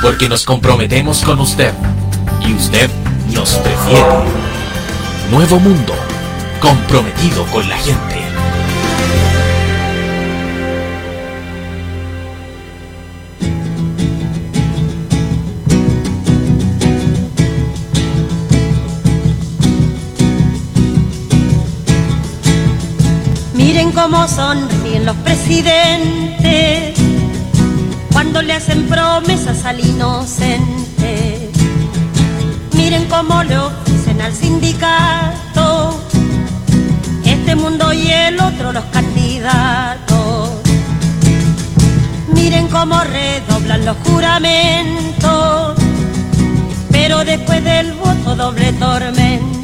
Porque nos comprometemos con usted y usted nos prefiere. Nuevo Mundo, comprometido con la gente. Miren cómo sonríen los presidentes cuando le hacen promesas al inocente. Miren cómo le ofrecen al sindicato este mundo y el otro los candidatos. Miren cómo redoblan los juramentos, pero después del voto doble tormento.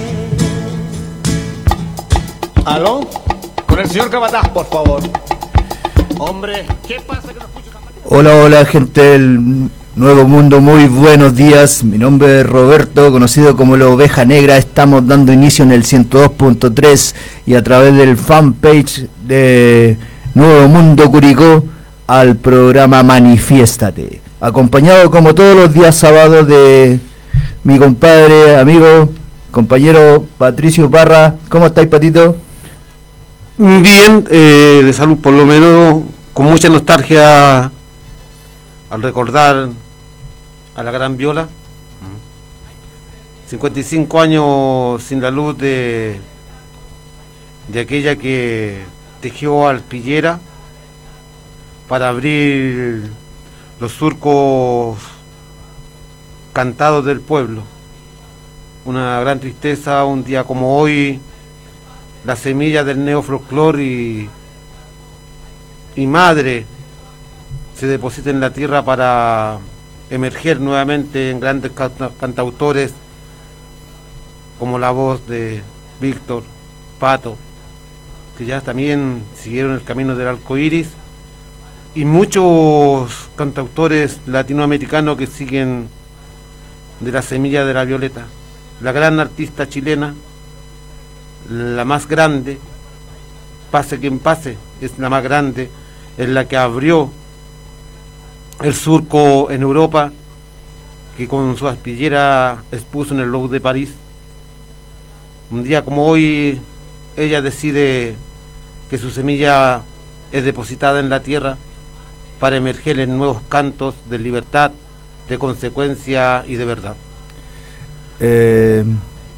¿Aló? Con el señor Capataz, por favor. Hombre, ¿qué pasa que no escucho Hola, hola gente del Nuevo Mundo, muy buenos días. Mi nombre es Roberto, conocido como la Oveja Negra. Estamos dando inicio en el 102.3 y a través del fanpage de Nuevo Mundo Curicó al programa Manifiéstate. Acompañado como todos los días sábados de mi compadre, amigo, compañero Patricio Parra. ¿Cómo estáis, Patito? Bien, eh, de salud por lo menos, con mucha nostalgia al recordar a la gran Viola. 55 años sin la luz de, de aquella que tejió alpillera para abrir los surcos cantados del pueblo. Una gran tristeza un día como hoy la semilla del neofloclor y, y madre se deposita en la tierra para emerger nuevamente en grandes canta- cantautores como la voz de Víctor, Pato, que ya también siguieron el camino del arco iris, y muchos cantautores latinoamericanos que siguen de la semilla de la violeta. La gran artista chilena, la más grande, pase quien pase, es la más grande, es la que abrió el surco en Europa, que con su aspillera expuso en el Louvre de París. Un día como hoy, ella decide que su semilla es depositada en la tierra para emerger en nuevos cantos de libertad, de consecuencia y de verdad. Eh,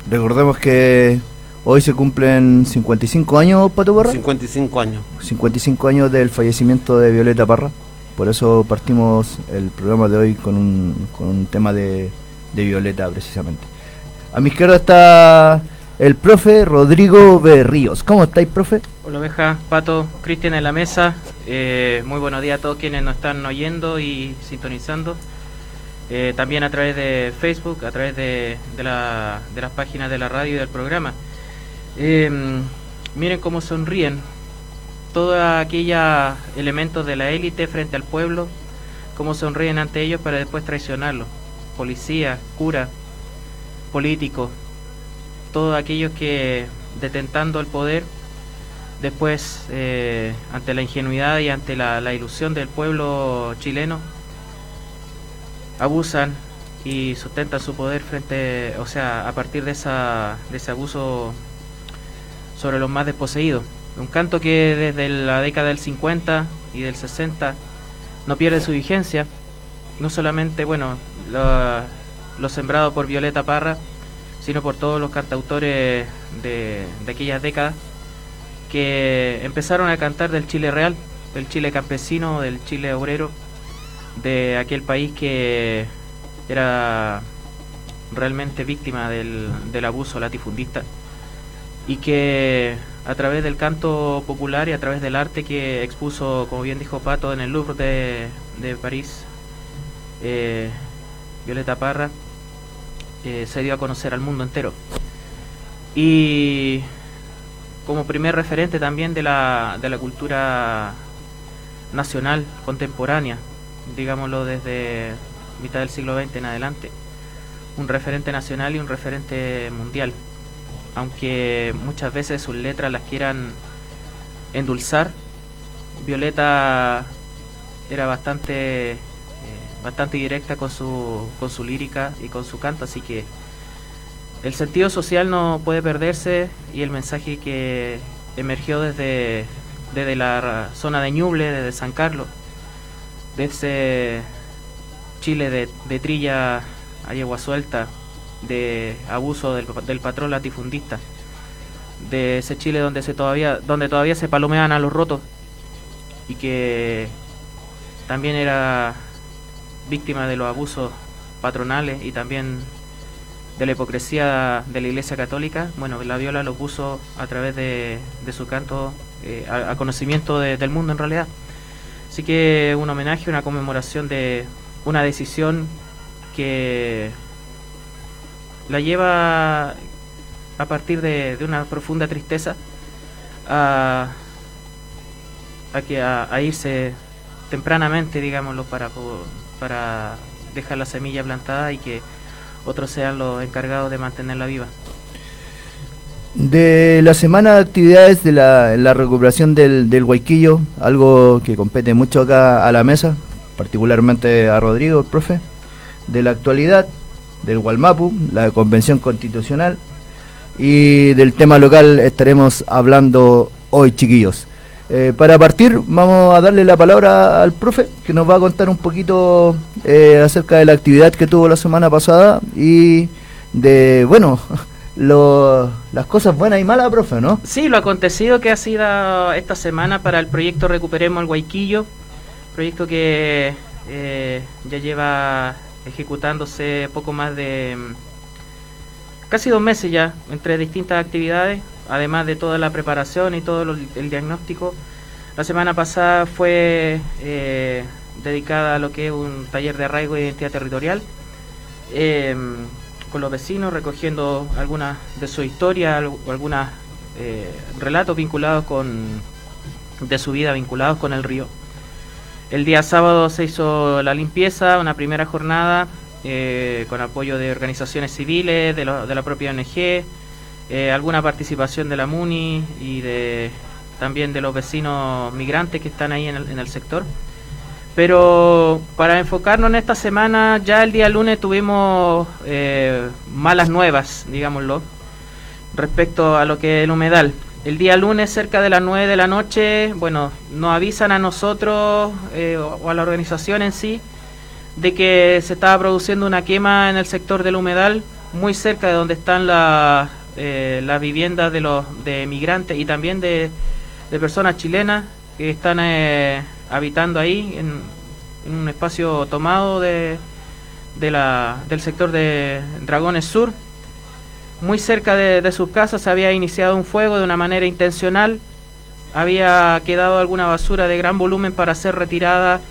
recordemos que hoy se cumplen 55 años, Pato Parra. 55 años. 55 años del fallecimiento de Violeta Parra. Por eso partimos el programa de hoy con un, con un tema de, de Violeta, precisamente. A mi izquierda está el profe Rodrigo Berríos. ¿Cómo estáis, profe? Hola oveja, Pato, Cristian en la mesa. Eh, muy buenos días a todos quienes nos están oyendo y sintonizando. eh, también a través de Facebook, a través de, de, la, de las páginas de la radio y del programa. Em, miren cómo sonríen todos aquellos elementos de la élite frente al pueblo, cómo sonríen ante ellos para después traicionarlos. Policía, cura, políticos, todos aquellos que detentando el poder, después eh, ante la ingenuidad y ante la, la ilusión del pueblo chileno, abusan y sustentan su poder frente, o sea, a partir de, esa, de ese abuso sobre los más desposeídos. Un canto que desde la década del 50 y del 60 no pierde su vigencia, no solamente, bueno, lo, sembrado por Violeta Parra, sino por todos los cantautores de, aquellas décadas que empezaron a cantar del Chile real, del Chile campesino, del Chile obrero, de aquel país que era realmente víctima del abuso latifundista y que a través del canto popular y a través del arte que expuso, como bien dijo Pato, en el Louvre de, de París, eh, Violeta Parra, eh, se dio a conocer al mundo entero. Y como primer referente también de la, de la cultura nacional contemporánea, digámoslo desde mitad del siglo XX en adelante, un referente nacional y un referente mundial aunque muchas veces sus letras las quieran endulzar, Violeta era bastante eh, bastante directa con su con su lírica y con su canto, así que el sentido social no puede perderse y el mensaje que emergió desde desde la zona de Ñuble, desde San Carlos, de ese Chile de, de trilla a yegua suelta, de abuso del, patrón latifundista, de ese Chile donde se todavía donde todavía se palomean a los rotos y que también era víctima de los abusos patronales y también de la hipocresía de la Iglesia Católica. Bueno, la Viola lo puso a través de, de su canto eh, a, conocimiento de, del mundo en realidad. Así que un homenaje, una conmemoración de una decisión que la lleva a partir de, de una profunda tristeza a, que a, a, irse tempranamente, digámoslo, para, para dejar la semilla plantada y que otros sean los encargados de mantenerla viva. De la semana de actividades de la, recuperación del, del algo que compete mucho acá a la mesa, particularmente a Rodrigo, el profe, de la actualidad, del Gualmapu, la convención constitucional, y del tema local estaremos hablando hoy, chiquillos. Eh, para partir, vamos a darle la palabra al profe, que nos va a contar un poquito eh, acerca de la actividad que tuvo la semana pasada y de, bueno, lo, las cosas buenas y malas, profe, ¿no? Sí, lo acontecido que ha sido esta semana para el proyecto Recuperemos el Guayquillo, proyecto que eh, ya lleva ejecutándose poco más de mm, casi dos meses ya entre distintas actividades, además de toda la preparación y todo lo, el diagnóstico. La semana pasada fue eh, dedicada a lo que es un taller de arraigo e identidad territorial eh, con los vecinos, recogiendo algunas de su historia, algunos eh, relatos vinculados con de su vida vinculados con el río. El día sábado se hizo la limpieza, una primera jornada eh, con apoyo de organizaciones civiles, de, la propia ONG, eh, alguna participación de la MUNI y de también de los vecinos migrantes que están ahí en el, en el sector. Pero para enfocarnos en esta semana, ya el día lunes tuvimos eh, malas nuevas, digámoslo, respecto a lo que es el humedal. El día lunes, cerca de las 9 de la noche, bueno, nos avisan a nosotros eh, o a la organización en sí de que se estaba produciendo una quema en el sector del humedal, muy cerca de donde están las eh, la viviendas de los de migrantes y también de, de personas chilenas que están eh, habitando ahí en, en, un espacio tomado de, de la, del sector de Dragones Sur muy cerca de, sus casas se había iniciado un fuego de una manera intencional, había quedado alguna basura de gran volumen para ser retirada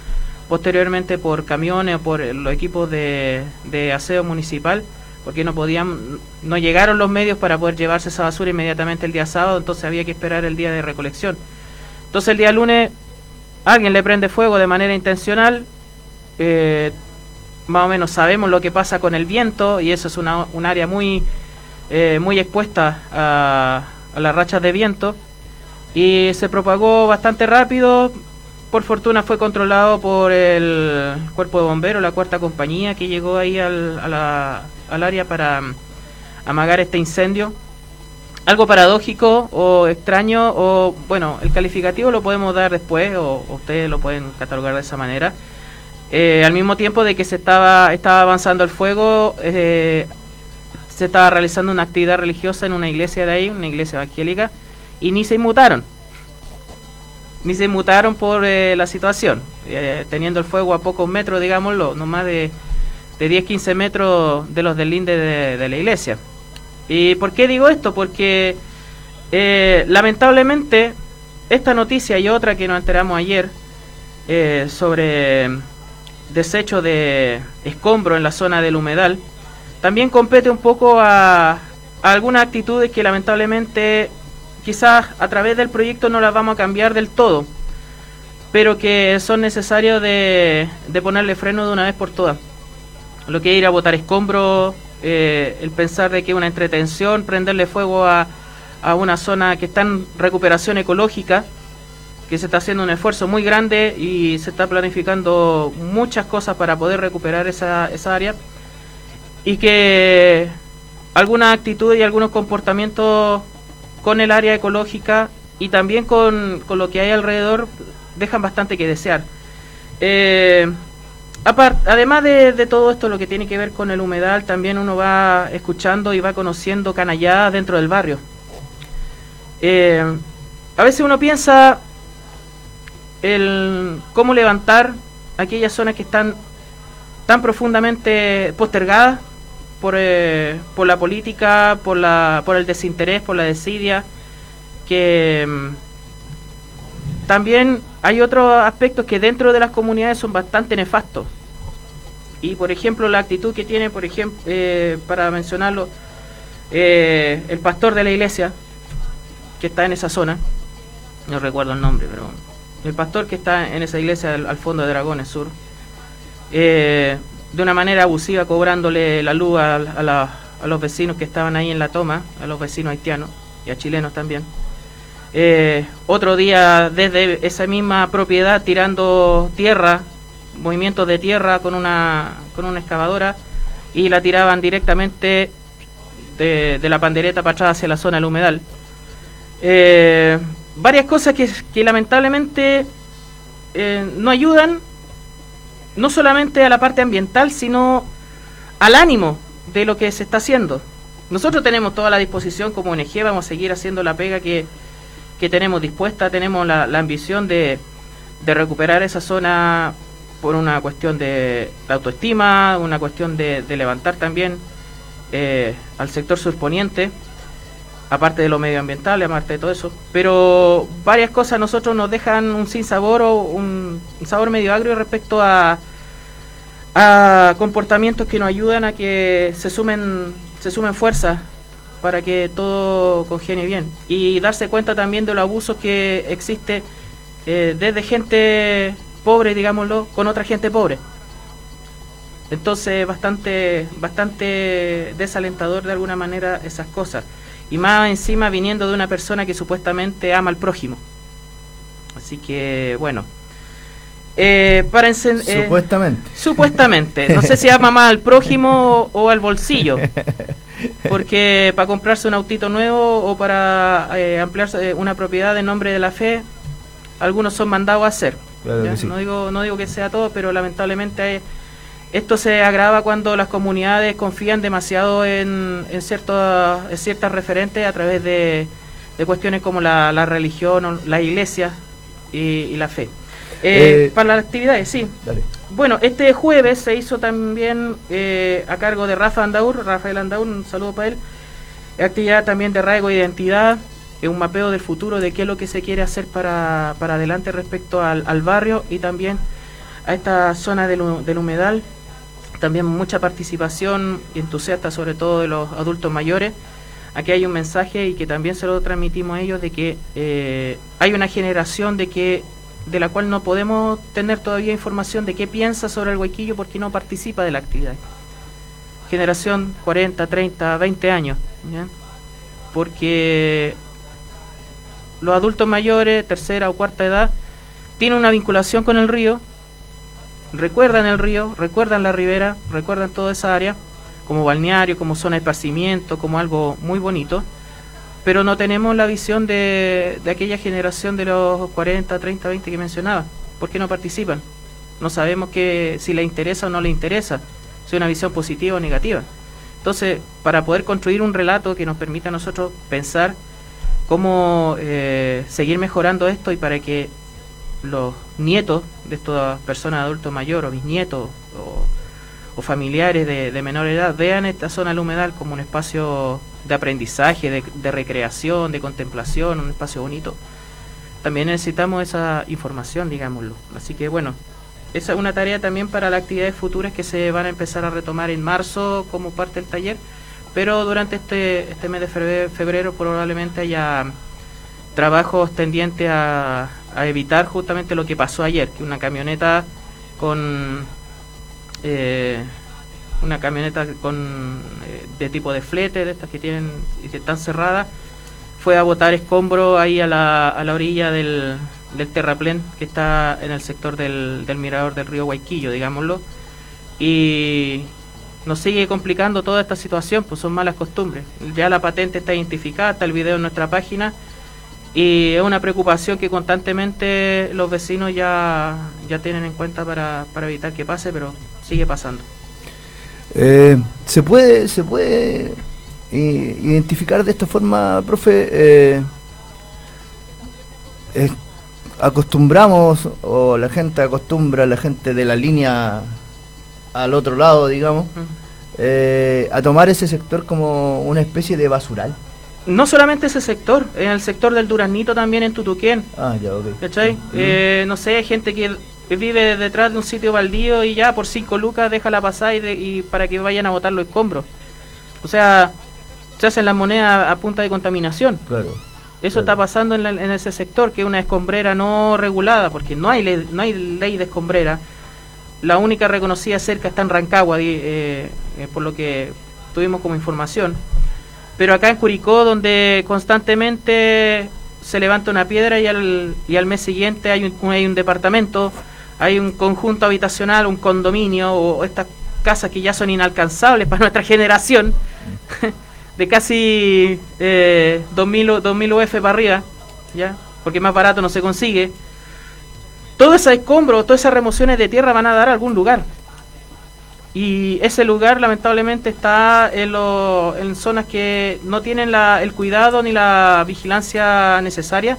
posteriormente por camiones o por los equipos de, de aseo municipal, porque no podían, no llegaron los medios para poder llevarse esa basura inmediatamente el día sábado, entonces había que esperar el día de recolección. Entonces el día lunes alguien le prende fuego de manera intencional, eh, más o menos sabemos lo que pasa con el viento y eso es una, un área muy, eh, muy expuesta a, las rachas de viento y se propagó bastante rápido. Por fortuna fue controlado por el cuerpo de bomberos, la cuarta compañía que llegó ahí al, a la- al área para mm, amagar este incendio. Algo paradójico o extraño, o bueno, el calificativo lo podemos dar después, o, o ustedes lo pueden catalogar de esa manera. Eh, al mismo tiempo de que se estaba, estaba avanzando el fuego, eh, se estaba realizando una actividad religiosa en una iglesia de ahí, una iglesia evangélica, y ni se inmutaron. Ni se inmutaron por eh, la situación, eh, teniendo el fuego a pocos metros, digámoslo, no más de, de 10-15 metros de los del linde de, de la iglesia. ¿Y por qué digo esto? Porque eh, lamentablemente esta noticia y otra que nos enteramos ayer sobre desecho de escombro en la zona del humedal, también compete un poco a, algunas actitudes que lamentablemente quizás a través del proyecto no las vamos a cambiar del todo, pero que son necesarios de, ponerle freno de una vez por todas. Lo que es ir a botar escombros, eh, el pensar de que una entretención, prenderle fuego a, a una zona que está en recuperación ecológica, que se está haciendo un esfuerzo muy grande y se está planificando muchas cosas para poder recuperar esa, esa área y que algunas actitudes y algunos comportamientos con el área ecológica y también con, con lo que hay alrededor dejan bastante que desear. Eh, además de, de todo esto, lo que tiene que ver con el humedal, también uno va escuchando y va conociendo canalladas dentro del barrio. Eh, a veces uno piensa el cómo levantar aquellas zonas que están tan profundamente postergadas por, eh, por la política, por, la, por el desinterés, por la desidia, que mm, también hay otros aspectos que dentro de las comunidades son bastante nefastos. Y por ejemplo, la actitud que tiene, por ejemplo, eh, para mencionarlo, eh, el pastor de la iglesia, que está en esa zona, no recuerdo el nombre, pero el pastor que está en esa iglesia al, fondo de Dragones Sur, de una manera abusiva cobrándole la luz a, a la- a los vecinos que estaban ahí en la toma, a los vecinos haitianos y a chilenos también. Eh, otro día desde esa misma propiedad tirando tierra, movimientos de tierra con una, con una excavadora y la tiraban directamente de, de la pandereta para atrás hacia la zona del humedal. Eh, varias cosas que, que lamentablemente eh, no ayudan no solamente a la parte ambiental, sino al ánimo de lo que se está haciendo. Nosotros tenemos toda la disposición como ONG, vamos a seguir haciendo la pega que, que tenemos dispuesta, tenemos la, la ambición de, de recuperar esa zona por una cuestión de, de autoestima, una cuestión de, de levantar también eh, al sector surponiente, aparte de lo medioambiental, aparte de todo eso. Pero varias cosas a nosotros nos dejan un sinsabor o un, sabor medio agrio respecto a, a comportamientos que nos ayudan a que se sumen, se sumen fuerzas para que todo congenie bien. Y darse cuenta también de los abusos que existe eh, desde gente pobre, digámoslo, con otra gente pobre. Entonces, bastante, bastante desalentador de alguna manera esas cosas. Y más encima viniendo de una persona que supuestamente ama al prójimo. Así que, bueno. Eh, para eh, Supuestamente. Supuestamente. No sé si ama más al prójimo o, o al bolsillo. Porque para comprarse un autito nuevo o para eh, ampliar eh, una propiedad en nombre de la fe, algunos son mandados a hacer. No, digo, no digo que sea todo, pero lamentablemente eh, esto se agrava cuando las comunidades confían demasiado en, en, ciertos, en ciertas referentes a través de, de cuestiones como la, la religión, la iglesia y, y la fe. Eh, Eh, para las actividades, sí. Dale. Bueno, este jueves se hizo también eh, a cargo de Rafa Andaur, Rafael Andaur, un saludo para él, actividad también de arraigo de identidad, un mapeo del futuro de qué es lo que se quiere hacer para, para adelante respecto al, al barrio y también a esta zona del, del humedal. También mucha participación entusiasta, sobre todo de los adultos mayores. Aquí hay un mensaje y que también se lo transmitimos a ellos de que eh, hay una generación de que de la cual no podemos tener todavía información de qué piensa sobre el huequillo porque no participa de la actividad. Generación 40, 30, 20 años. Porque los adultos mayores, tercera o cuarta edad, tienen una vinculación con el río, recuerdan el río, recuerdan la ribera, recuerdan toda esa área como balneario, como zona de esparcimiento, como algo muy bonito, pero no tenemos la visión de, de aquella generación de los 40, 30, 20 que mencionaba. ¿Por qué no participan? No sabemos que si les interesa o no les interesa, si es una visión positiva o negativa. Entonces, para poder construir un relato que nos permita a nosotros pensar cómo eh, seguir mejorando esto y para que los nietos de estas personas adultos mayores o bisnietos o, o familiares de, menor edad vean esta zona del humedal como un espacio de aprendizaje, de, de recreación, de contemplación, un espacio bonito. También necesitamos esa información, digámoslo. Así que bueno, esa es una tarea también para las actividades futuras que se van a empezar a retomar en marzo como parte del taller, pero durante este, este mes de febrero, febrero probablemente haya trabajos tendientes a, a evitar justamente lo que pasó ayer, que una camioneta con eh, una camioneta con eh, de tipo de flete, de estas que tienen y que están cerradas, fue a botar escombro ahí a la, a la orilla del, del terraplén que está en el sector del, del mirador del río Guayquillo, digámoslo, y nos sigue complicando toda esta situación, pues son malas costumbres. Ya la patente está identificada, está el video en nuestra página y es una preocupación que constantemente los vecinos ya, ya tienen en cuenta para, para evitar que pase, pero sigue pasando. Eh, ¿Se puede, se puede i- identificar de esta forma, profe? Eh, es- acostumbramos, o la gente acostumbra, la gente de la línea al otro lado, digamos, eh, a tomar ese sector como una especie de basural. No solamente ese sector, en el sector del Duraznito también en Tutuquén, Ah, ya, ok. ¿cachai? Eh, no sé, gente que vive detrás de un sitio baldío y ya por cinco lucas déjala pasar y, de- y para que vayan a botar los escombros. O sea, se hacen las monedas a punta de contaminación. Claro. Eso está pasando en, la- en ese sector, que es una escombrera no regulada, porque no hay ley, no hay ley de escombrera. La única reconocida cerca está en Rancagua, eh, eh, por lo que tuvimos como información. Pero acá en Curicó, donde constantemente se levanta una piedra y al, y al mes siguiente hay un, hay un departamento, hay un conjunto habitacional, un condominio o estas casas que ya son inalcanzables para nuestra generación, de casi eh, 2000, o- 2000 UF para arriba, ¿ya? porque más barato no se consigue. Todo ese escombro, todas esas remociones de tierra van a dar a algún lugar. Y ese lugar lamentablemente está en, lo- en zonas que no tienen la- el cuidado ni la vigilancia necesaria.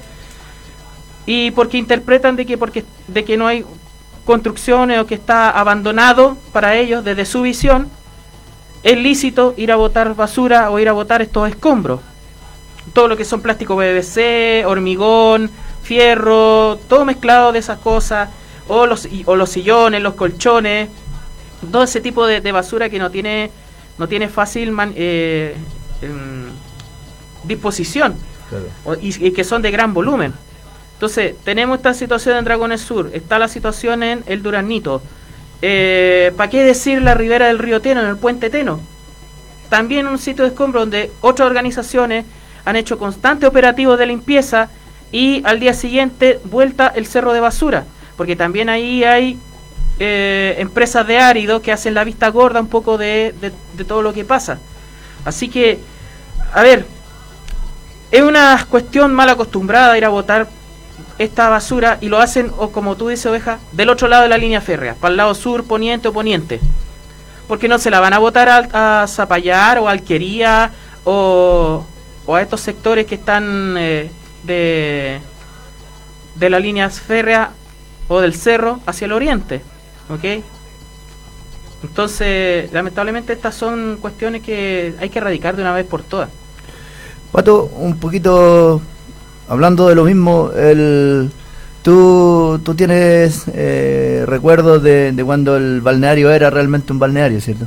Y porque interpretan de que, porque, de que no hay construcciones o que está abandonado para ellos desde su visión, es lícito ir a botar basura o ir a botar estos escombros. Todo lo que son plástico PVC, hormigón, fierro, todo mezclado de esas cosas, o los, o los sillones, los colchones, todo ese tipo de, de basura que no tiene, no tiene fácil man- eh, em, disposición claro. o- y, y que son de gran volumen. Entonces, tenemos esta situación en Dragones Sur, está la situación en el Duraznito. Eh, ¿Para qué decir la ribera del río Teno, en el puente Teno? También un sitio de escombro donde otras organizaciones han hecho constantes operativos de limpieza y al día siguiente vuelta el cerro de basura, porque también ahí hay eh, empresas de árido que hacen la vista gorda un poco de, todo lo que pasa. Así que, a ver, es una cuestión mal acostumbrada ir a botar esta basura y lo hacen, o como tú dices, oveja, del otro lado de la línea férrea, para el lado sur, poniente o poniente. Porque no se la van a botar a, a Zapallar o Alquería o, o a estos sectores que están eh, de, de la línea férrea o del cerro hacia el oriente. ¿Ok? Entonces, lamentablemente estas son cuestiones que hay que erradicar de una vez por todas. Pato, un poquito hablando de lo mismo, el, ¿Tú, tú tienes eh, recuerdos de, de cuando el balneario era realmente un balneario, ¿cierto?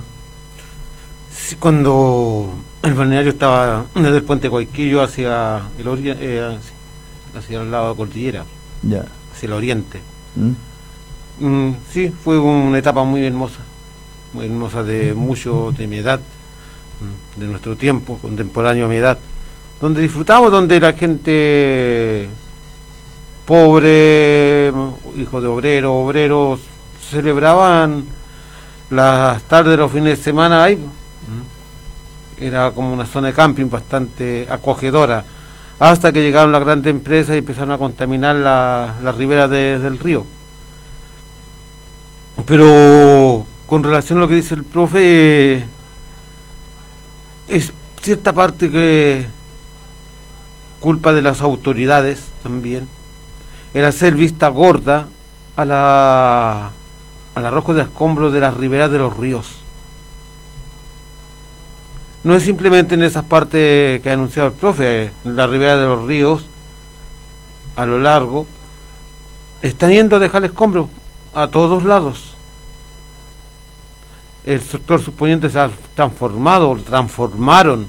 Sí, cuando el balneario estaba desde el puente Guayquillo hacia el eh, hacia el lado de la cordillera, Ya. hacia el oriente. ¿Mm? Mm, sí, fue una etapa muy hermosa, muy hermosa de mucho de mi edad, mm, de nuestro tiempo, contemporáneo a mi edad, donde disfrutamos, donde la gente pobre, hijos de obreros, obreros, celebraban las tardes, los fines de semana ahí. Mm. Era como una zona de camping bastante acogedora, hasta que llegaron las grandes empresas y empezaron a contaminar la- las riberas de- del río. Pero con relación a lo que dice el profe, es cierta parte que culpa de las autoridades también, el hacer vista gorda a la al arrojo de escombros de las riberas de los ríos. No es simplemente en esas partes que ha anunciado el profe, en la ribera de los ríos, a lo largo, están yendo a dejar escombros a todos lados. El sector suponiente se ha transformado, transformaron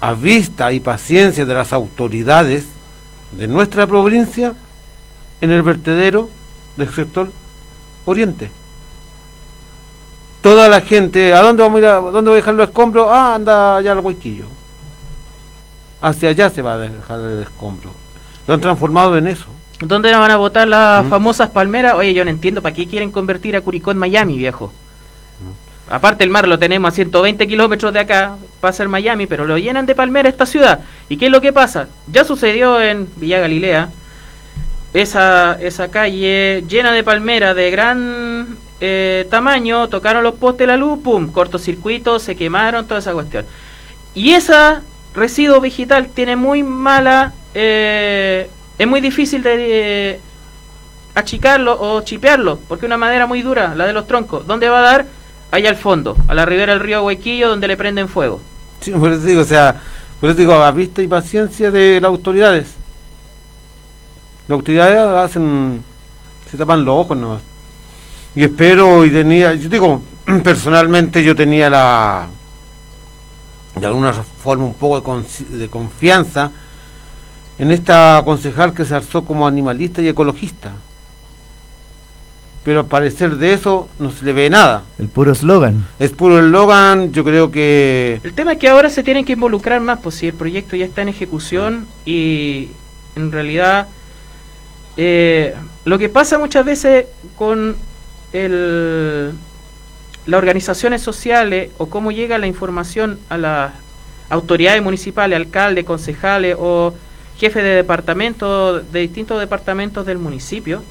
a vista y paciencia de las autoridades de nuestra provincia en el vertedero del sector oriente. Toda la gente, ¿a dónde vamos a ir? A, ¿Dónde voy a dejar los escombros? Ah, anda allá al huequillo. Hacia allá se va a dejar el escombro. Lo han transformado en eso. ¿Dónde van a botar las Mm. famosas palmeras? Oye, yo no entiendo, ¿para qué quieren convertir a Curicó en Miami, viejo? Aparte el mar lo tenemos a 120 kilómetros de acá, va a ser Miami, pero lo llenan de palmeras esta ciudad. ¿Y qué es lo que pasa? Ya sucedió en Villa Galilea, esa, esa calle llena de palmeras de gran eh, tamaño, tocaron los postes de la luz, pum, cortocircuito, se quemaron, toda esa cuestión. Y esa residuo vegetal tiene muy mala, eh, es muy difícil de eh, achicarlo o chipearlo, porque es una madera muy dura, la de los troncos. ¿Dónde va a dar? Allá al fondo, a la ribera del río Huequillo, donde le prenden fuego. Sí, por eso digo, o sea, por eso digo, a vista y paciencia de las autoridades. Las autoridades hacen, se tapan los ojos nomás. Y espero, y tenía, yo digo, personalmente yo tenía la, de alguna forma un poco de, de confianza en esta concejal que se alzó como animalista y ecologista. Pero al parecer de eso no se le ve nada. El puro eslogan. Es puro eslogan, yo creo que El tema es que ahora se tienen que involucrar más, pues si el proyecto ya está en ejecución y en realidad eh, lo que pasa muchas veces con el, las organizaciones sociales o cómo llega la información a las autoridades municipales, alcaldes, concejales o jefes de departamento de distintos departamentos del municipio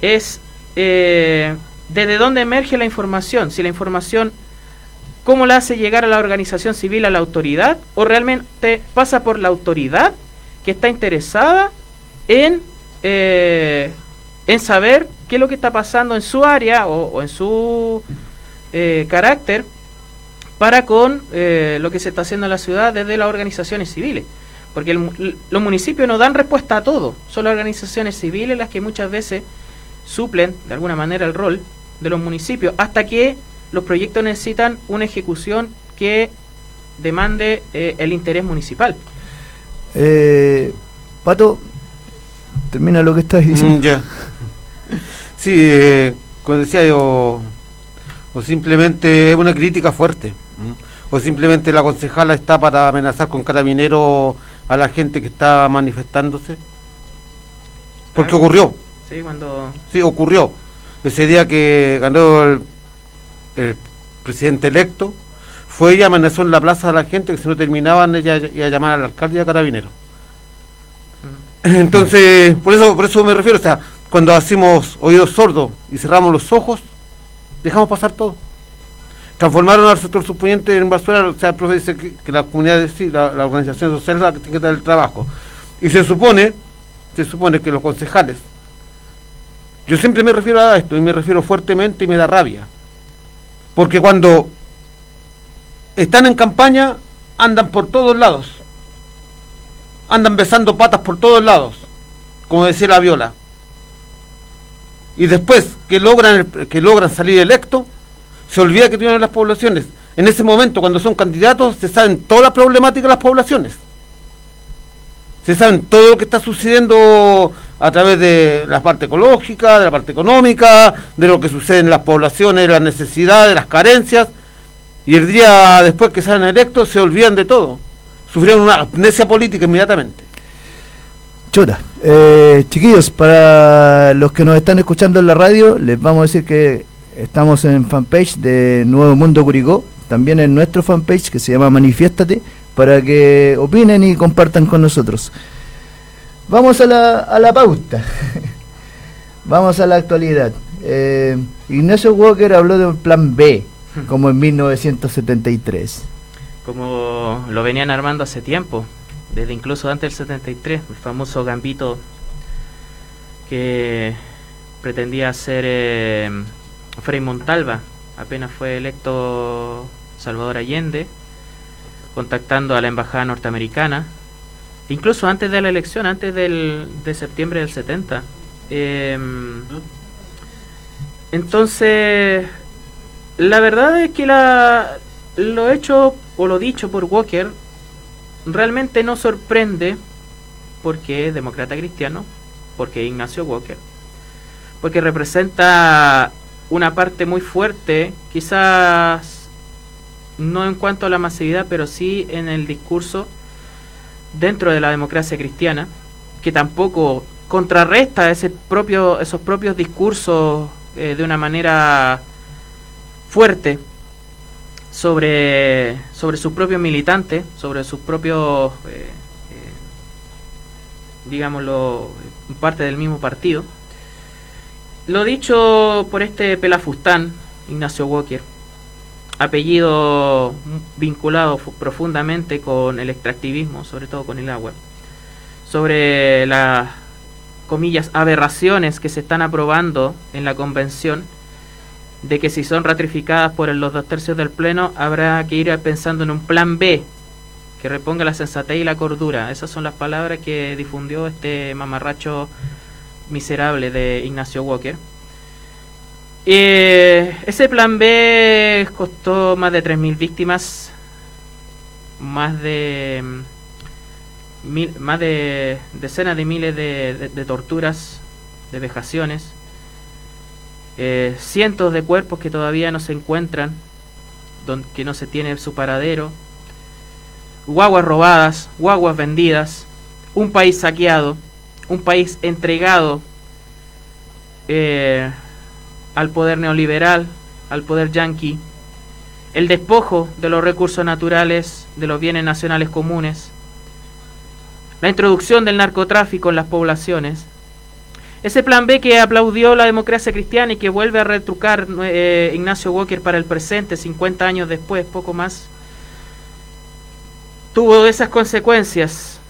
es eh, desde dónde emerge la información, si la información cómo la hace llegar a la organización civil a la autoridad o realmente pasa por la autoridad que está interesada en, eh, en saber qué es lo que está pasando en su área o, o en su eh, carácter para con eh, lo que se está haciendo en la ciudad desde las organizaciones civiles. Porque el los municipios no dan respuesta a todo, son las organizaciones civiles las que muchas veces suplen de alguna manera el rol de los municipios hasta que los proyectos necesitan una ejecución que demande eh, el interés municipal. Eh, Pato, termina lo que estás Mm, diciendo. ya. Sí, eh, como decía yo, o simplemente es una crítica fuerte, ¿m? o simplemente la concejala está para amenazar con carabineros a la gente que está manifestándose. Porque Claro. ocurrió, ¿sí? Cuando sí, ocurrió. Ese día que ganó el, el presidente electo, fue y amenazó en la plaza a la gente que si no terminaban ella iba a llamar al alcalde y a carabineros. Entonces, por eso, por eso me refiero, o sea, cuando hacemos oídos sordos y cerramos los ojos, dejamos pasar todo. Transformaron al sector suponiente en basura, o sea, el profe dice que, que la comunidad, sí, la, organización social es la que tiene que dar el trabajo. Y se supone, se supone que los concejales, yo siempre me refiero a esto y me refiero fuertemente y me da rabia. Porque cuando están en campaña, andan por todos lados andan besando patas por todos lados. como decía la Viola. Y después que logran, que logran salir electos, se olvida que tienen las poblaciones. En ese momento, cuando son candidatos, se saben toda la problemática de las poblaciones. Se saben todo lo que está sucediendo a través de la parte ecológica, de la parte económica, de lo que sucede en las poblaciones, las necesidades, las carencias. Y el día después que salen electos se olvidan de todo. Sufrieron una amnesia política inmediatamente. Chota, eh, chiquillos, para los que nos están escuchando en la radio, les vamos a decir que estamos en fanpage de Nuevo Mundo Curicó, también en nuestro fanpage que se llama Manifiéstate, para que opinen y compartan con nosotros. Vamos a la, a la pauta. Vamos a la actualidad. Eh, Ignacio Walker habló de un plan B, como en 1973. Como lo venían armando hace tiempo, desde incluso antes del 73, el famoso gambito que pretendía ser eh, Frei Montalva, apenas fue electo Salvador Allende, contactando a la embajada norteamericana, incluso antes de la elección, antes del, de septiembre del 70. Em, entonces, la verdad es que la, lo hecho o lo dicho por Walker realmente no sorprende porque es demócrata cristiano, porque Ignacio Walker, porque representa una parte muy fuerte, quizás no en cuanto a la masividad, pero sí en el discurso dentro de la democracia cristiana, que tampoco contrarresta ese propio, esos propios discursos eh, de una manera fuerte sobre, sobre sus propios militantes, sobre sus propios, eh, eh, digámoslo, parte del mismo partido. Lo dicho por este pelafustán, Ignacio Walker, apellido vinculado profundamente con el extractivismo, sobre todo con el agua, sobre las comillas aberraciones que se están aprobando en la convención, de que si son ratificadas por los dos tercios del Pleno, habrá que ir pensando en un plan B que reponga la sensatez y la cordura. Esas son las palabras que difundió este mamarracho miserable de Ignacio Walker. Eh, ese plan B costó más de 3.000 víctimas, más de mm, más de decenas de miles de, torturas, de vejaciones, eh, cientos de cuerpos que todavía no se encuentran, donde, que no se tiene su paradero, guaguas robadas, guaguas vendidas, un país saqueado, un país entregado eh, al poder neoliberal, al poder yanqui, el despojo de los recursos naturales, de los bienes nacionales comunes, la introducción del narcotráfico en las poblaciones, ese plan B que aplaudió la democracia cristiana y que vuelve a retrucar eh, Ignacio Walker para el presente, 50 años después, poco más, tuvo esas consecuencias.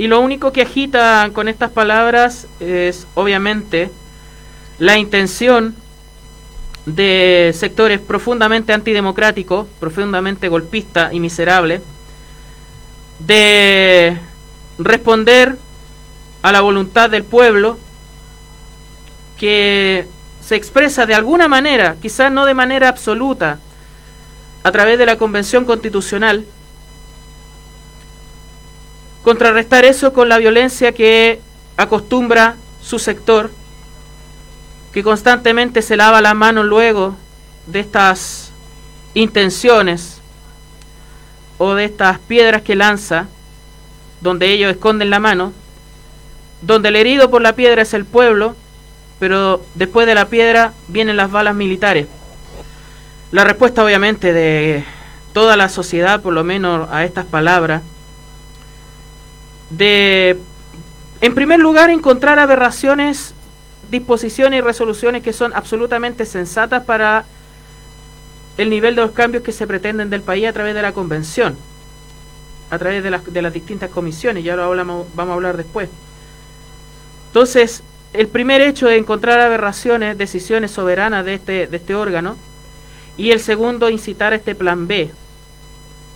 Y lo único que agita con estas palabras es, obviamente, la intención de sectores profundamente antidemocráticos, profundamente golpistas y miserables, de responder a la voluntad del pueblo que se expresa de alguna manera, quizás no de manera absoluta, a través de la Convención Constitucional, contrarrestar eso con la violencia que acostumbra su sector que constantemente se lava la mano luego de estas intenciones o de estas piedras que lanza, donde ellos esconden la mano, donde el herido por la piedra es el pueblo, pero después de la piedra vienen las balas militares. La respuesta obviamente de toda la sociedad, por lo menos a estas palabras, de, en primer lugar, encontrar aberraciones disposiciones y resoluciones que son absolutamente sensatas para el nivel de los cambios que se pretenden del país a través de la convención, a través de las, de las distintas comisiones, ya lo hablamos, vamos a hablar después. Entonces, el primer hecho de encontrar aberraciones, decisiones soberanas de este, de este órgano, y el segundo, incitar este plan B.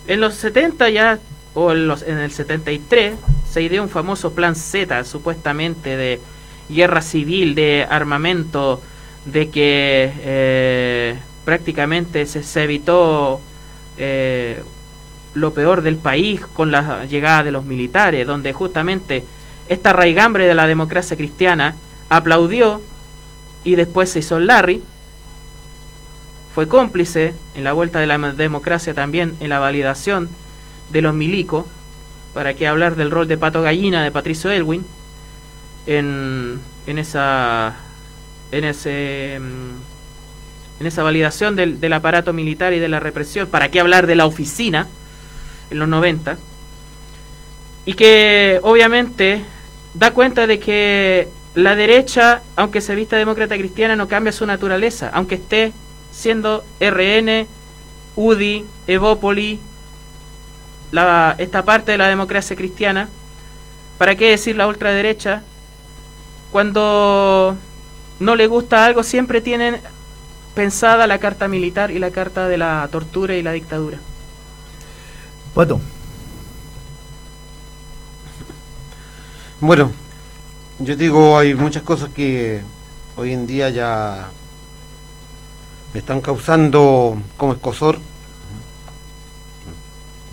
En los 70 ya, o en, los, en el 73, se ideó un famoso plan Z, supuestamente de guerra civil, de armamento, de que eh, prácticamente se, evitó eh, lo peor del país con la llegada de los militares, donde justamente esta raigambre de la democracia cristiana aplaudió y después se hizo Larry, fue cómplice en la vuelta de la democracia también en la validación de los milicos, para qué hablar del rol de pato gallina de Patricio Elwin en, en esa en ese mm, en esa validación del, del, aparato militar y de la represión, para qué hablar de la oficina en los 90, y que obviamente da cuenta de que la derecha, aunque se vista demócrata cristiana, no cambia su naturaleza, aunque esté siendo RN, UDI, Evópoli, la, esta parte de la democracia cristiana, ¿para qué decir la ultraderecha? Cuando no le gusta algo, siempre tienen pensada la carta militar y la carta de la tortura y la dictadura. Bueno. Bueno, yo digo, hay muchas cosas que hoy en día ya me están causando como escosor,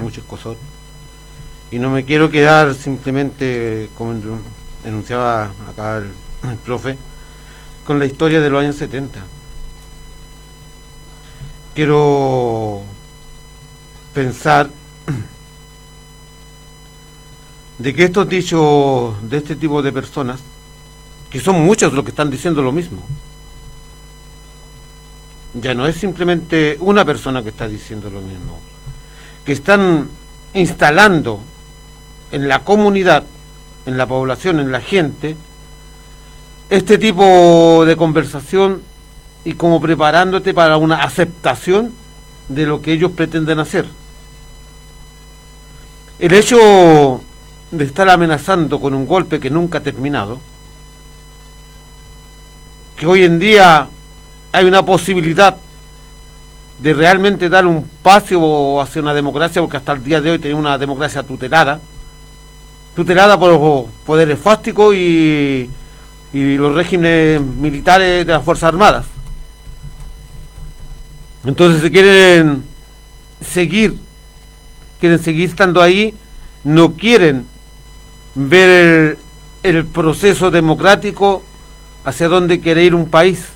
mucho escosor, y no me quiero quedar simplemente, como enunciaba acá el, el profe, con la historia de los años 70. Quiero pensar de que estos dichos de este tipo de personas, que son muchos los que están diciendo lo mismo, ya no es simplemente una persona que está diciendo lo mismo, que están instalando en la comunidad, en la población, en la gente, este tipo de conversación y como preparándote para una aceptación de lo que ellos pretenden hacer. El hecho de estar amenazando con un golpe que nunca ha terminado, que hoy en día hay una posibilidad de realmente dar un paso hacia una democracia, porque hasta el día de hoy tenemos una democracia tutelada, tutelada por poderes fásticos y, y los regímenes militares de las Fuerzas Armadas. Entonces, si quieren seguir, quieren seguir estando ahí, no quieren ver el, proceso democrático hacia dónde quiere ir un país.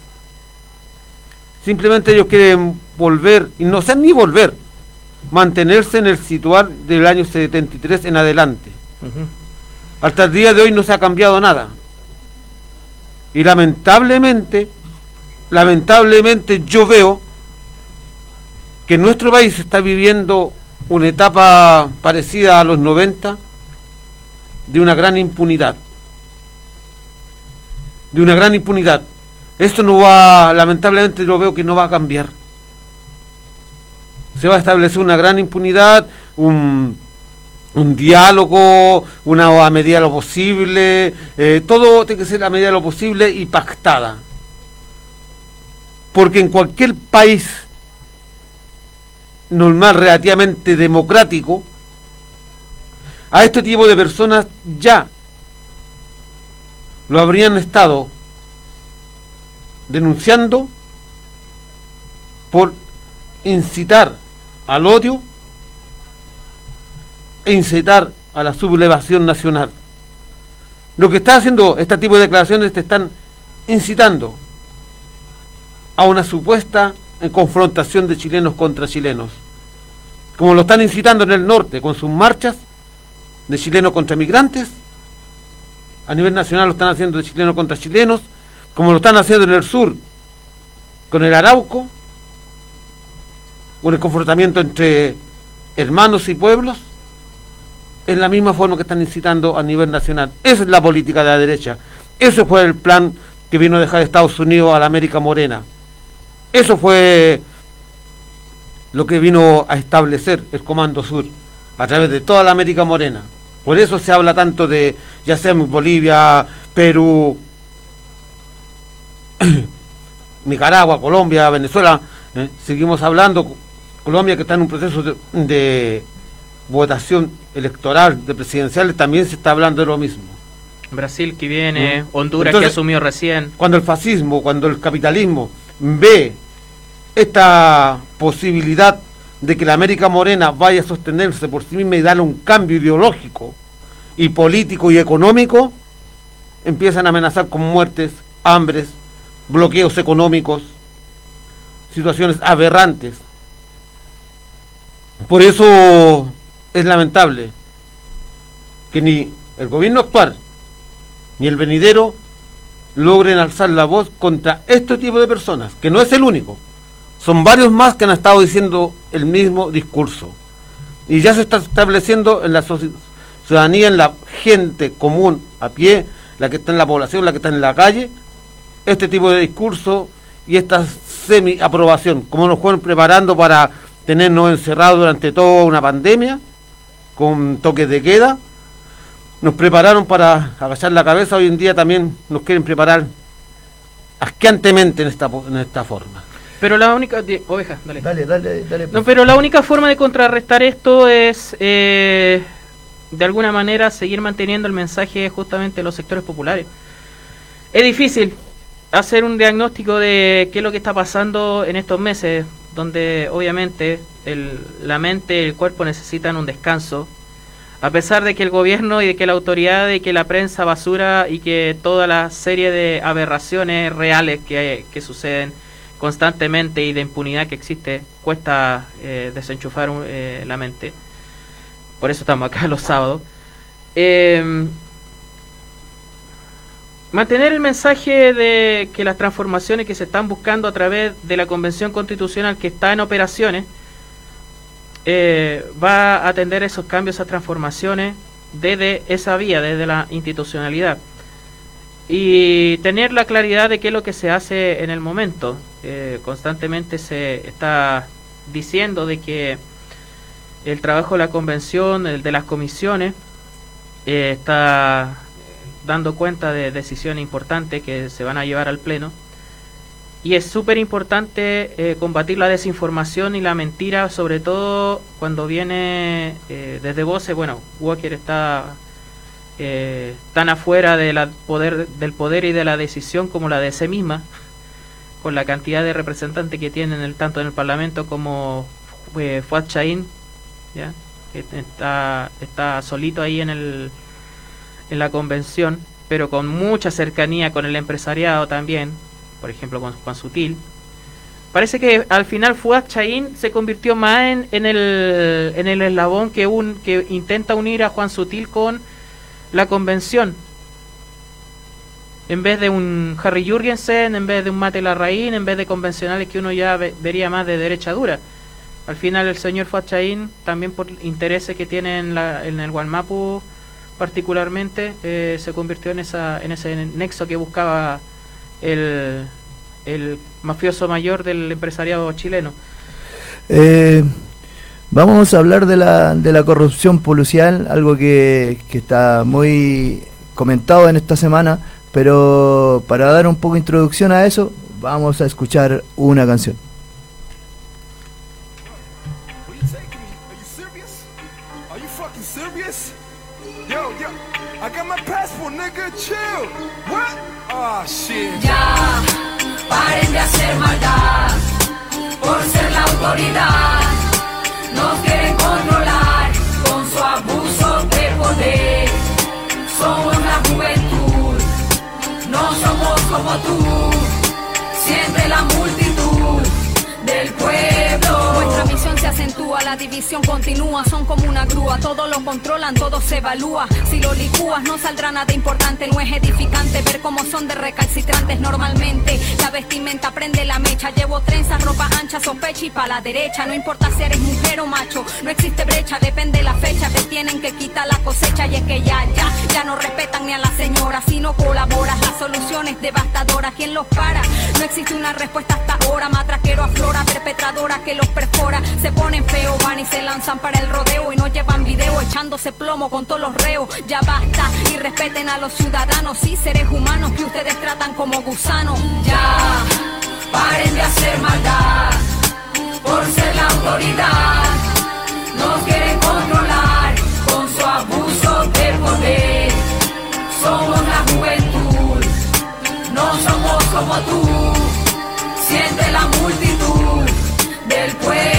Simplemente ellos quieren volver, y no sean ni volver, mantenerse en el situar del año 73 en adelante. Hasta el día de hoy no se ha cambiado nada. Y lamentablemente, lamentablemente yo veo que nuestro país está viviendo una etapa parecida a los 90 de una gran impunidad. De una gran impunidad. Esto no va, lamentablemente lo veo que no va a cambiar. Se va a establecer una gran impunidad, un, un diálogo, una a medida de lo posible, eh, todo tiene que ser a medida de lo posible y pactada. Porque en cualquier país normal, relativamente democrático, a este tipo de personas ya lo habrían estado denunciando por incitar al odio e incitar a la sublevación nacional. Lo que está haciendo este tipo de declaraciones te están incitando a una supuesta confrontación de chilenos contra chilenos, como lo están incitando en el norte con sus marchas de chilenos contra migrantes. A nivel nacional lo están haciendo de chilenos contra chilenos, como lo están haciendo en el sur con el Arauco, con el confrontamiento entre hermanos y pueblos, en la misma forma que están incitando a nivel nacional. Esa es la política de la derecha. Ese fue el plan que vino a dejar Estados Unidos a la América Morena. Eso fue lo que vino a establecer el Comando Sur a través de toda la América Morena. Por eso se habla tanto de, ya sea Bolivia, Perú, Nicaragua, Colombia, Venezuela, ¿eh? seguimos hablando, Colombia que está en un proceso de, votación electoral de presidenciales también se está hablando de lo mismo. Brasil que viene, Mm. Honduras Entonces- que asumió recién. Cuando el fascismo, cuando el capitalismo ve esta posibilidad de que la América Morena vaya a sostenerse por sí misma y darle un cambio ideológico y político y económico, empiezan a amenazar con muertes, hambres, bloqueos económicos, situaciones aberrantes. Por eso es lamentable que ni el gobierno actual ni el venidero logren alzar la voz contra este tipo de personas, que no es el único. Son varios más que han estado diciendo el mismo discurso. Y ya se está estableciendo en la ciudadanía, en la gente común, a pie, la que está en la población, la que está en la calle, este tipo de discurso y esta semi-aprobación, como nos fueron preparando para tenernos encerrados durante toda una pandemia, con toques de queda, nos prepararon para agachar la cabeza, hoy en día también nos quieren preparar asqueantemente en esta, po- en esta forma. Pero la única... Oveja, dale. Dale, dale, dale. No, pero la única forma de contrarrestar esto es, eh, de alguna manera, seguir manteniendo el mensaje justamente de los sectores populares. Es difícil hacer un diagnóstico de qué es lo que está pasando en estos meses, donde obviamente la mente y el cuerpo necesitan un descanso, a pesar de que el gobierno y de que la autoridad y que la prensa basura y que toda la serie de aberraciones reales que, que suceden constantemente y de impunidad que existe cuesta eh, desenchufar eh, la mente. Por eso estamos acá los sábados. Eh, mantener el mensaje de que las transformaciones que se están buscando a través de la Convención Constitucional que está en operaciones eh, va a atender esos cambios, esas transformaciones desde esa vía, desde la institucionalidad. Y tener la claridad de qué es lo que se hace en el momento. Eh, constantemente se está diciendo de que el trabajo de la convención, el de las comisiones, eh, está dando cuenta de decisiones importantes que se van a llevar al Pleno. Y es súper importante eh, combatir la desinformación y la mentira, sobre todo cuando viene eh, desde voces. Bueno, Walker está eh, tan afuera de la poder, del poder y de la decisión como la de sí misma, con la cantidad de representantes que tienen el, tanto en el Parlamento como eh, Fuad Chaín, ¿ya? que está, está solito ahí en, el, en la convención, pero con mucha cercanía con el empresariado también, por ejemplo con Juan Sutil. Parece que al final Fuad Chaín se convirtió más en, en, el, en el eslabón que, un, que intenta unir a Juan Sutil con la convención. En vez de un Harry Jurgensen, en vez de un Mate Larraín, en vez de convencionales que uno ya ve- vería más de derecha dura. Al final el señor Fachaín, también por intereses que tiene en, la, en el Gualmapu particularmente, eh, se convirtió en, esa, en ese nexo que buscaba el, el mafioso mayor del empresariado chileno. Eh, vamos a hablar de la, de la corrupción policial, algo que, que está muy comentado en esta semana, pero para dar un poco de introducción a eso, vamos a escuchar una canción. Ya, paren de hacer maldad por ser la autoridad. Misión se acentúa, la división continúa, son como una grúa, todo lo controlan, todo se evalúa. Si lo licúas no saldrá nada importante, no es edificante ver cómo son de recalcitrantes normalmente. La vestimenta prende la mecha, llevo trenzas, ropa ancha, sospecha y pa' la derecha. No importa si eres mujer o macho, no existe brecha, depende la fecha, te tienen que quitar la cosecha y es que ya, ya, ya no respetan ni a la señora, si no colaboras, la solución es devastadora. ¿Quién los para? No existe una respuesta hasta ahora, matraquero aflora, perpetradora que los perfora, se ponen feo, van y se lanzan para el rodeo y no llevan video echándose plomo con todos los reos. Ya basta y respeten a los ciudadanos y seres humanos que ustedes tratan como gusanos. Ya, paren de hacer maldad por ser la autoridad. Nos quieren controlar con su abuso de poder. Somos la juventud, no somos como tú. Siente la multitud del pueblo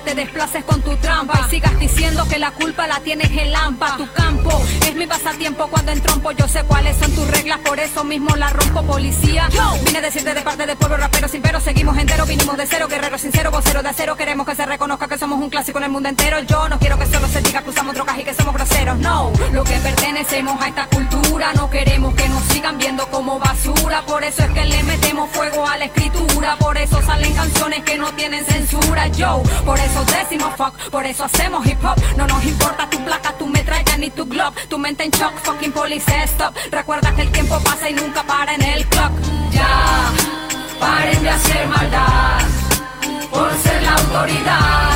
te desplaces con tu trampa y sigas diciendo que la culpa la tienes en Lampa. Tu campo es mi pasatiempo cuando entrompo. Yo sé cuáles son tus reglas, por eso mismo la rompo, policía. Yo vine a decirte de parte del pueblo rapero sin pero, seguimos enteros, vinimos de cero, guerrero sincero, vocero de acero. Queremos que se reconozca que somos un clásico en el mundo entero. Yo no quiero que solo se diga que usamos drogas y que somos groseros. No, lo que pertenecemos a esta cultura, no queremos que nos sigan viendo como basura. Por eso es que le metemos fuego a la escritura. Por eso salen canciones que no tienen censura. Yo, por eso decimos fuck, por eso hacemos hip hop. No nos importa tu placa, tu metralla ni tu glock. Tu mente en shock, fucking police stop. Recuerda que el tiempo pasa y nunca para en el clock. Ya, paren de hacer maldad por ser la autoridad.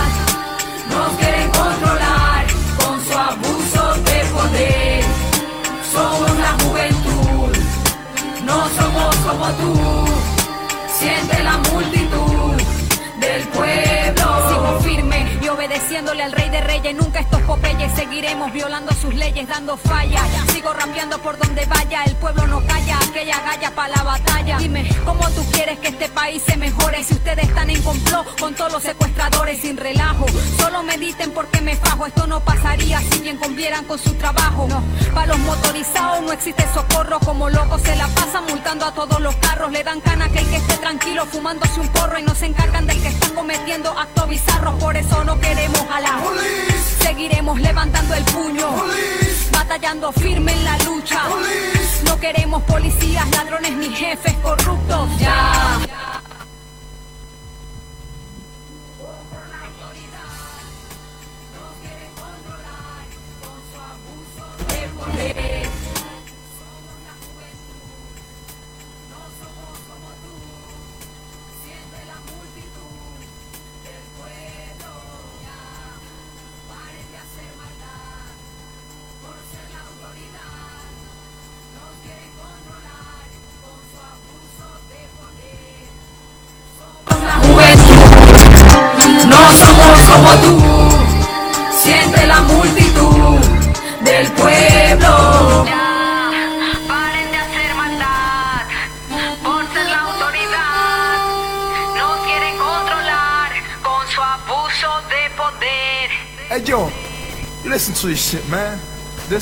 Nos quieren controlar con su abuso de poder. Somos la juventud, no somos como tú. Siente la multitud pueblo. Sigo firme obedeciéndole al rey de reyes. Nunca estos popeyes seguiremos violando sus leyes, dando falla. Sigo rapeando por donde vaya. El pueblo no calla, aquella galla para la batalla. Dime, ¿cómo tú quieres que este país se mejore? Si ustedes están en complot con todos los secuestradores sin relajo. Solo mediten porque me fajo. Esto no pasaría si bien convieran con su trabajo. No, para los motorizados no existe socorro. Como locos se la pasan multando a todos los carros. Le dan cana que el que esté tranquilo fumándose un porro y no se encargan del que están cometiendo actos bizarros. Por eso no queremos a la Seguiremos levantando el puño, batallando firme en la lucha. No queremos policías, ladrones ni jefes corruptos. Ya.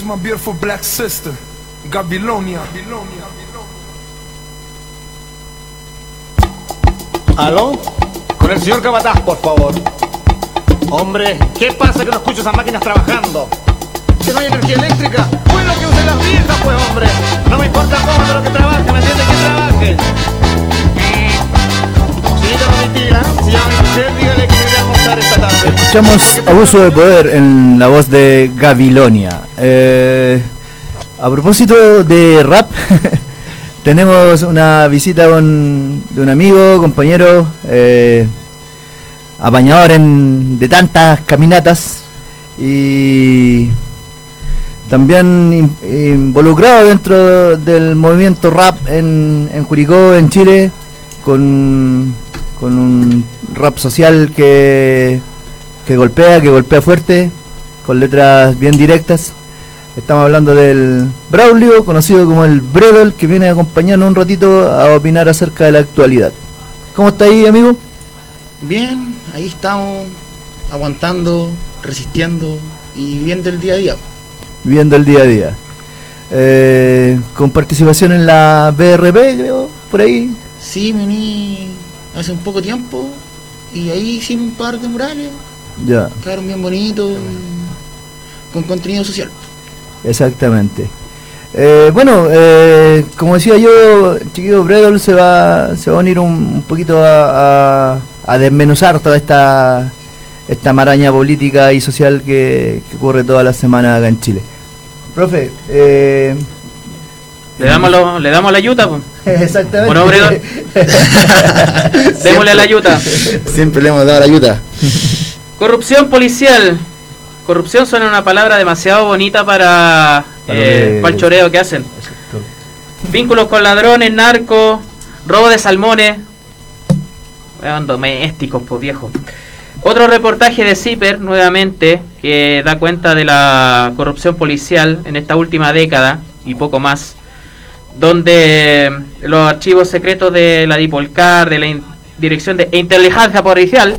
Is my beautiful black sister, Gabilonia. ¿Aló? Con el señor Cabataz, por favor. Hombre, ¿qué pasa que no escucho esas máquinas trabajando? ¿Que no hay energía eléctrica? Bueno, que usen las viejas, pues, hombre. No me importa cómo, pero que trabaje, ¿me entiende? Que trabaje. Señorita Domitila, si llama a mi mujer, dígale que me voy a Escuchamos Abuso de Poder en la voz de Gabilonia. Eh, a propósito de rap, tenemos una visita de un amigo, compañero, eh, apañador en- de tantas caminatas y también in- involucrado dentro del movimiento rap en, en Curicó, en Chile, con, con un rap social que, que golpea, que golpea fuerte, con letras bien directas. Estamos hablando del Braulio, conocido como el Bredel, que viene a acompañarnos un ratito a opinar acerca de la actualidad. ¿Cómo está ahí, amigo? Bien, ahí estamos aguantando, resistiendo y viviendo el día a día. Viviendo el día a día. Eh, con participación en la BRP, creo, por ahí. Sí, me uní hace un poco tiempo y ahí hicimos un par de murales, Ya, quedaron bien bonitos, con contenido social. exactamente. Eh, bueno, eh, como decía yo, el chiquillo Bredol se va, se va a unir un, un poquito a, a- a desmenuzar toda esta, esta maraña política y social que, que ocurre toda la semana acá en Chile. Profe, eh, Le damos, lo- le damos la ayuda, pues. exactamente. Bueno, Bredol. Démosle la ayuda. Siempre le hemos dado la ayuda. Corrupción policial. Corrupción suena una palabra demasiado bonita para, Para eh, para el choreo que hacen. Vínculos con ladrones, narcos, robo de salmones. Weón, domésticos, pues viejo. Otro reportaje de CIPER, nuevamente, que da cuenta de la corrupción policial en esta última década y poco más, donde los archivos secretos de la DIPOLCAR, de la Dirección de Inteligencia Policial,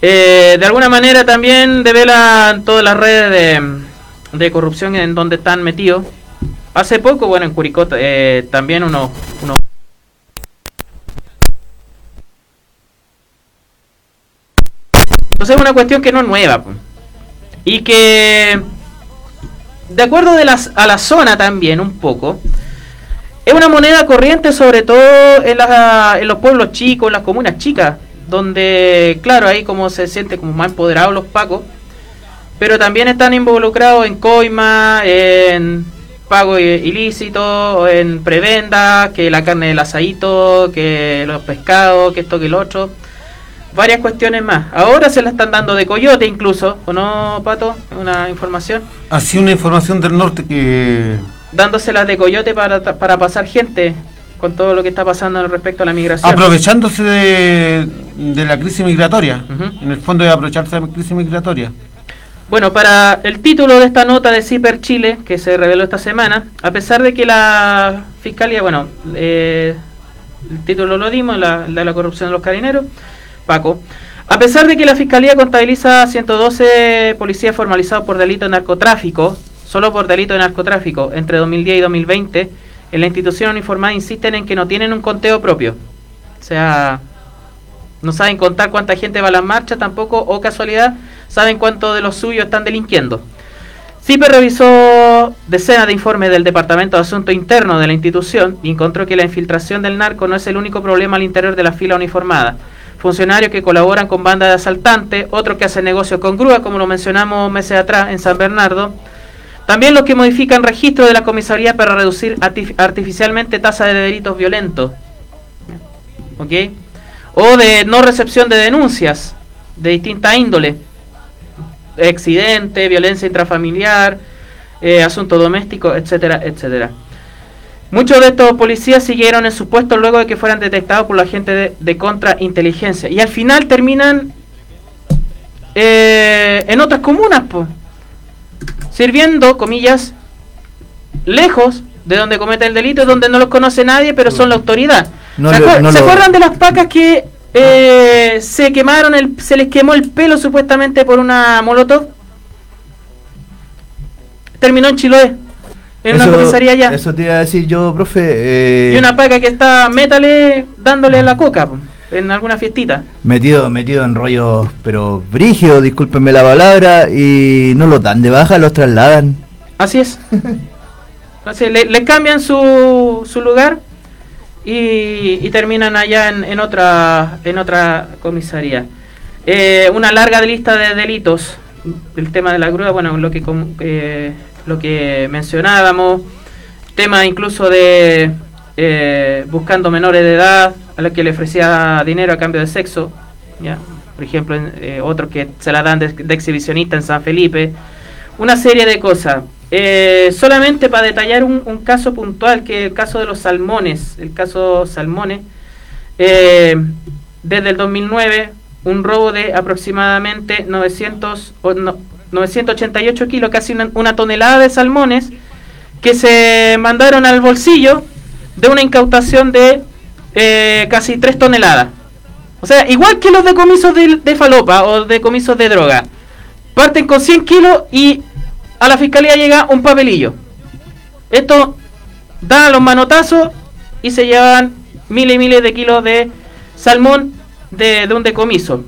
Eh, de alguna manera también develan todas las redes de, corrupción en donde están metidos. Hace poco, bueno, en Curicó eh, también unos uno Entonces es una cuestión que no es nueva. Y que, de acuerdo de las, a la zona también un poco, es una moneda corriente sobre todo en, la- en los pueblos chicos, en las comunas chicas, donde, claro, ahí como se siente como más empoderados los pacos, pero también están involucrados en coima, en pago ilícito, en prebenda, que la carne del asadito, que los pescados, que esto, que lo otro. Varias cuestiones más. Ahora se la están dando de coyote incluso, ¿o no, Pato? Una información. Así una información del norte que Dándoselas de coyote para, para pasar gente con todo lo que está pasando respecto a la migración. aprovechándose de, de la crisis migratoria, en el fondo de aprovecharse de la crisis migratoria. Bueno, para el título de esta nota de CIPER Chile, que se reveló esta semana, a pesar de que la fiscalía, bueno, eh, el título lo dimos, la, de la corrupción de los carineros, Paco, a pesar de que la fiscalía contabiliza 112 policías formalizados por delito de narcotráfico, solo por delito de narcotráfico, entre 2010 y 2020, en la institución uniformada insisten en que no tienen un conteo propio. O sea, no saben contar cuánta gente va a las marchas tampoco, o casualidad, saben cuántos de los suyos están delinquiendo. CIPE revisó decenas de informes del Departamento de Asuntos Internos de la institución y encontró que la infiltración del narco no es el único problema al interior de la fila uniformada. Funcionarios que colaboran con bandas de asaltantes, otros que hacen negocios con grúas, como lo mencionamos meses atrás en San Bernardo. También los que modifican registros de la comisaría para reducir artif- artificialmente tasa de delitos violentos. ¿Ok? O de no recepción de denuncias de distinta índole. Accidente, violencia intrafamiliar, eh, asunto doméstico, etcétera, etcétera. Muchos de estos policías siguieron en su puesto luego de que fueran detectados por la gente de, de contrainteligencia. Y al final terminan eh, en otras comunas, pues. Sirviendo, comillas, lejos de donde cometen el delito, donde no los conoce nadie, pero son la autoridad. No ¿Se, le- acuer- no se lo- acuerdan de las pacas que eh, se quemaron, el, se les quemó el pelo supuestamente por una molotov? Terminó en Chiloé, en una comisaría allá. Eso te iba a decir yo, profe. eh, Y una paca que está, métale, dándole la coca po, en alguna fiestita. Metido, metido en rollos, pero brígido, discúlpenme la palabra, y no los dan de baja, los trasladan. Así es. Así es, le, le cambian su, su lugar y, y terminan allá en, en otra en otra comisaría. Eh, una larga lista de delitos. El tema de la grúa, bueno, lo que eh, lo que mencionábamos, tema incluso de eh, buscando menores de edad a los que le ofrecía dinero a cambio de sexo, ya, por ejemplo, eh, otros que se la dan de, exhibicionista en San Felipe, una serie de cosas. Eh, solamente para detallar un, caso puntual, que es el caso de los salmones, el caso salmones, eh, desde el 2009, un robo de aproximadamente 900, o no, 988 kilos, casi una tonelada de salmones, que se mandaron al bolsillo de una incautación de eh, casi 3 toneladas. O sea, igual que los decomisos de, falopa o decomisos de droga. Parten con 100 kilos y a la fiscalía llega un papelillo. Esto da los manotazos y se llevan miles y miles de kilos de salmón de, de un decomiso.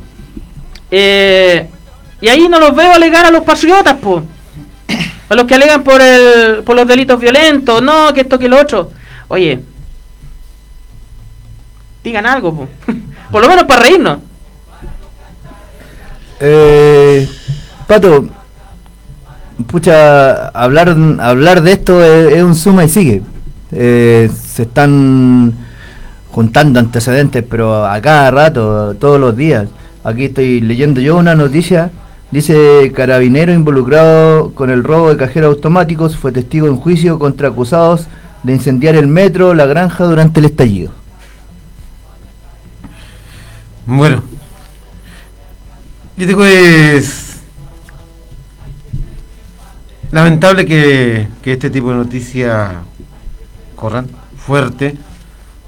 Eh, y ahí no los veo alegar a los patriotas, po. A los que alegan por, el, por los delitos violentos, no, que esto, que lo otro. Oye, digan algo, po. por lo menos para reírnos. Eh, Pato, pucha, hablar, hablar de esto es, es un suma y sigue. Eh, se están juntando antecedentes, pero a cada rato, todos los días. Aquí estoy leyendo yo una noticia. Dice carabinero involucrado con el robo de cajeros automáticos fue testigo en juicio contra acusados de incendiar el metro, la granja durante el estallido. Bueno, yo digo es lamentable que, que este tipo de noticias corran fuerte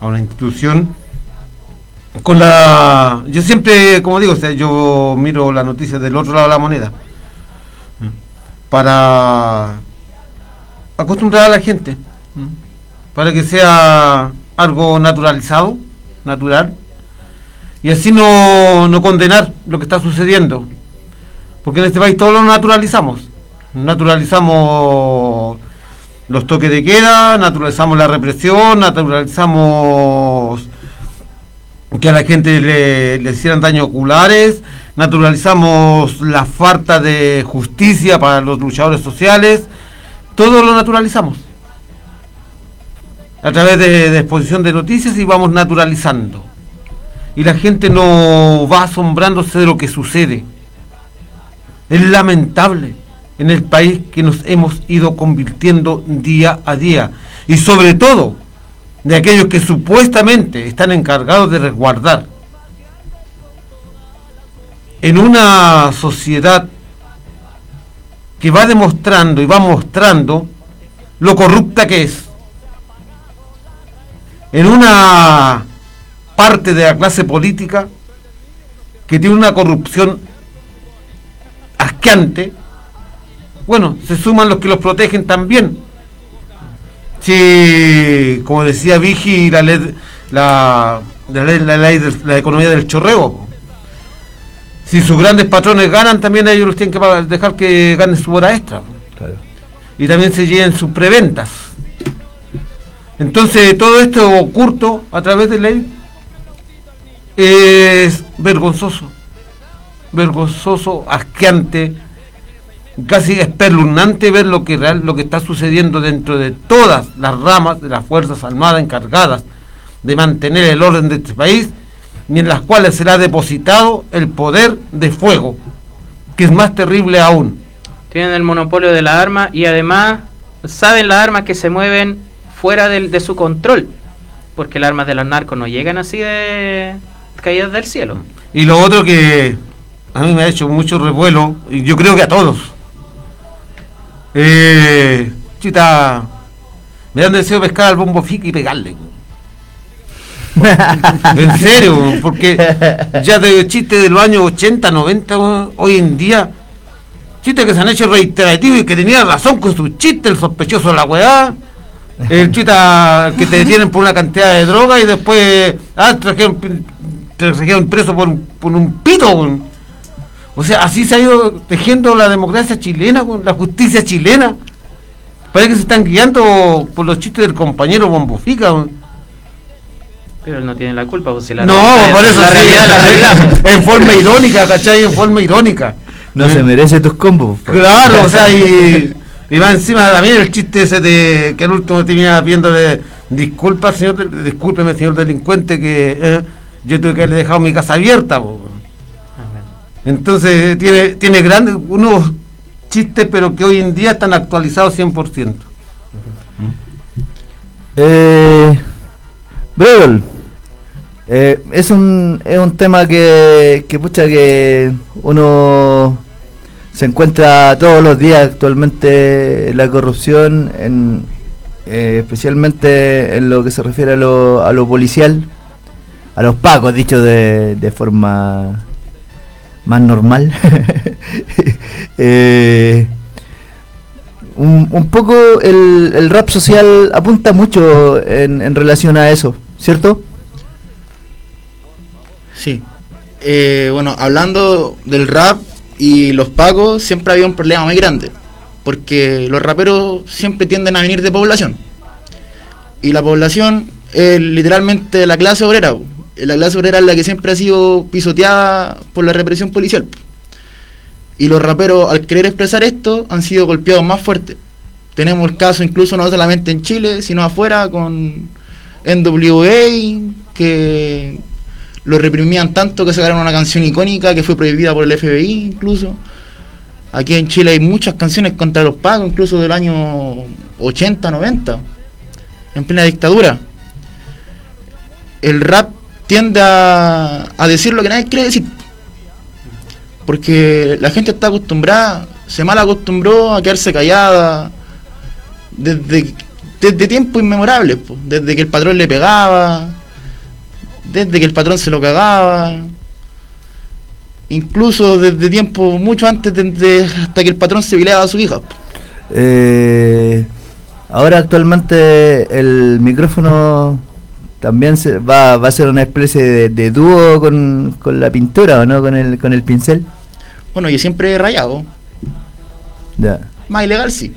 a una institución con la yo siempre como digo o sea, yo miro las noticias del otro lado de la moneda para acostumbrar a la gente para que sea algo naturalizado natural y así no, no condenar lo que está sucediendo porque en este país todo lo naturalizamos naturalizamos los toques de queda naturalizamos la represión naturalizamos que a la gente le, le hicieran daños oculares, naturalizamos la falta de justicia para los luchadores sociales, todo lo naturalizamos. A través de, de exposición de noticias y vamos naturalizando. Y la gente no va asombrándose de lo que sucede. Es lamentable en el país que nos hemos ido convirtiendo día a día. Y sobre todo, de aquellos que supuestamente están encargados de resguardar. En una sociedad que va demostrando y va mostrando lo corrupta que es. En una parte de la clase política que tiene una corrupción asqueante, bueno, se suman los que los protegen también si, como decía Vigi, la ley, la, la, ley, la, ley de la economía del chorreo. Si sus grandes patrones ganan, también ellos los tienen que dejar que ganen su hora extra. Y también se lleven sus preventas. Entonces, todo esto oculto a través de ley es vergonzoso. Vergonzoso, asqueante, casi espeluznante ver lo que real, lo que está sucediendo dentro de todas las ramas de las Fuerzas Armadas encargadas de mantener el orden de este país y en las cuales será depositado el poder de fuego, que es más terrible aún. Tienen el monopolio de la arma y además saben las armas que se mueven fuera del- de su control. Porque las armas de los narcos no llegan así de caídas del cielo. Y lo otro que a mí me ha hecho mucho revuelo, y yo creo que a todos. Eh, chita, me dan deseo pescar al bombo fica y pegarle. en serio, porque ya de chistes de los años 80, 90, weón, hoy en día, chistes que se han hecho reiterativos y que tenían razón con sus chistes, el sospechoso de la weá, el chita que te detienen por una cantidad de droga y después ah, trajeron, te trajeron preso por, un- por un pito. O sea, así se ha ido tejiendo la democracia chilena, weón, la justicia chilena. Parece que se están guiando por los chistes del compañero Bombofica. weón. Pero él no tiene la culpa, pues si la No, realidad- por eso la sí, realidad, la realidad. en forma irónica, ¿cachai? En forma irónica. No se merece tus combos. Claro, o sea, y, y va encima también el chiste ese de que al último tenía viéndole disculpa, señor, discúlpeme, señor delincuente, que eh, yo tuve que haberle dejado mi casa abierta. po. Entonces tiene, tiene grandes, unos chistes, pero que hoy en día están actualizados 100%. Eh, eh, es un es un tema que, que pucha que uno se encuentra todos los días actualmente la corrupción eh, especialmente en lo que se refiere a lo, a lo policial a los pacos dicho de, de forma más normal Eh, un, un poco el, el rap social apunta mucho en, en relación a eso, ¿cierto? Sí. Eh, bueno, hablando del rap y los pagos, siempre había un problema muy grande. Porque los raperos siempre tienden a venir de población. Y la población es literalmente la clase obrera. Po. La clase obrera es la que siempre ha sido pisoteada por la represión policial. Y los raperos, al querer expresar esto, han sido golpeados más fuerte. Tenemos el caso incluso no solamente en Chile, sino afuera con NWA, que lo reprimían tanto que sacaron una canción icónica que fue prohibida por el FBI incluso. Aquí en Chile hay muchas canciones contra los pagos, incluso del año 80, 90, en plena dictadura. El rap tiende a, decir lo que nadie quiere decir. Porque la gente está acostumbrada, se mal acostumbró a quedarse callada desde, desde tiempos inmemorables, desde que el patrón le pegaba, desde que el patrón se lo cagaba, incluso desde tiempo mucho antes de, de- hasta que el patrón se vileaba a su hija. Eh, ahora actualmente el micrófono también se va, va a ser una especie de, de dúo con, con la pintura, ¿o no? Con el, con el pincel. Bueno, yo siempre he rayado, Ya. más ilegal sí.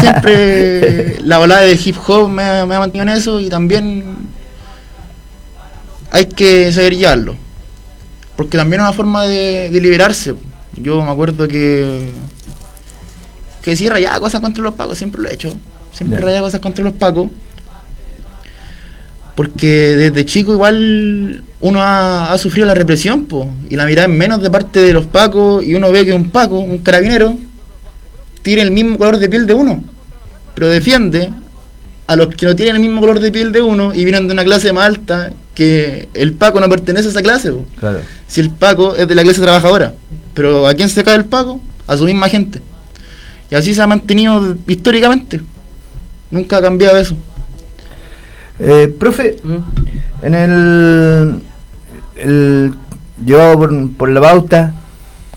Siempre la balada de hip hop me, me ha mantenido en eso y también hay que saber llevarlo. Porque también es una forma de, de liberarse. Yo me acuerdo que que sí rayaba cosas contra los pacos, siempre lo he hecho. Siempre Ya. rayaba cosas contra los pacos. Porque desde chico igual uno ha, ha sufrido la represión, po, y la mirada es menos de parte de los pacos, y uno ve que un paco, un carabinero, tiene el mismo color de piel de uno, pero defiende a los que no tienen el mismo color de piel de uno y vienen de una clase más alta, que el paco no pertenece a esa clase, po. Claro. si el paco es de la clase trabajadora. Pero ¿a quién se cae el paco? A su misma gente. Y así se ha mantenido históricamente. Nunca ha cambiado eso. Eh, profe, en el, el por, la pauta,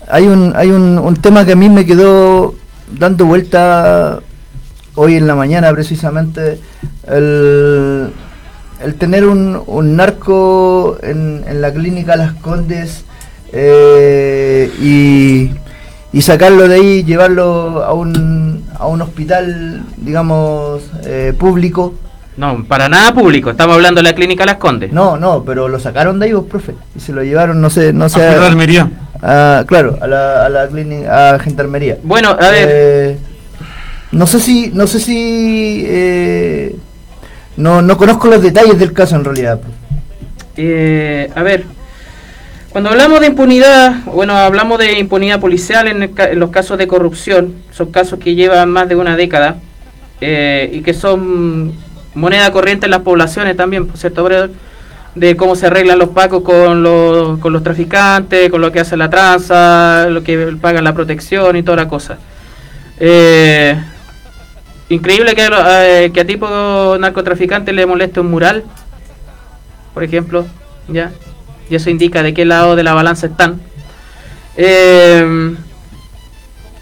hay un hay un, un tema que a mí me quedó dando vuelta hoy en la mañana precisamente, el, el tener un, un narco en, en la clínica Las Condes eh, y, y sacarlo de ahí, llevarlo a un, a un hospital, digamos, eh, público. No, para nada público. Estamos hablando de la clínica Las Condes. No, no, pero lo sacaron de ahí, vos, profe. Y se lo llevaron, no sé, no sé. A Gendarmería. a- claro, a la, a la clínica, a Gendarmería. Bueno, a ver. Eh, no sé si, no sé si, eh, no, no conozco los detalles del caso en realidad. Eh, a ver, cuando hablamos de impunidad, bueno, hablamos de impunidad policial en, el ca- en los casos de corrupción, son casos que llevan más de una década eh, y que son moneda corriente en las poblaciones también, por cierto, de cómo se arreglan los pacos con los, con los traficantes, con lo que hace la tranza, lo que pagan la protección y toda la cosa. Eh, increíble que a- que a tipo narcotraficante le moleste un mural, por ejemplo, ya, y eso indica de qué lado de la balanza están. Eh,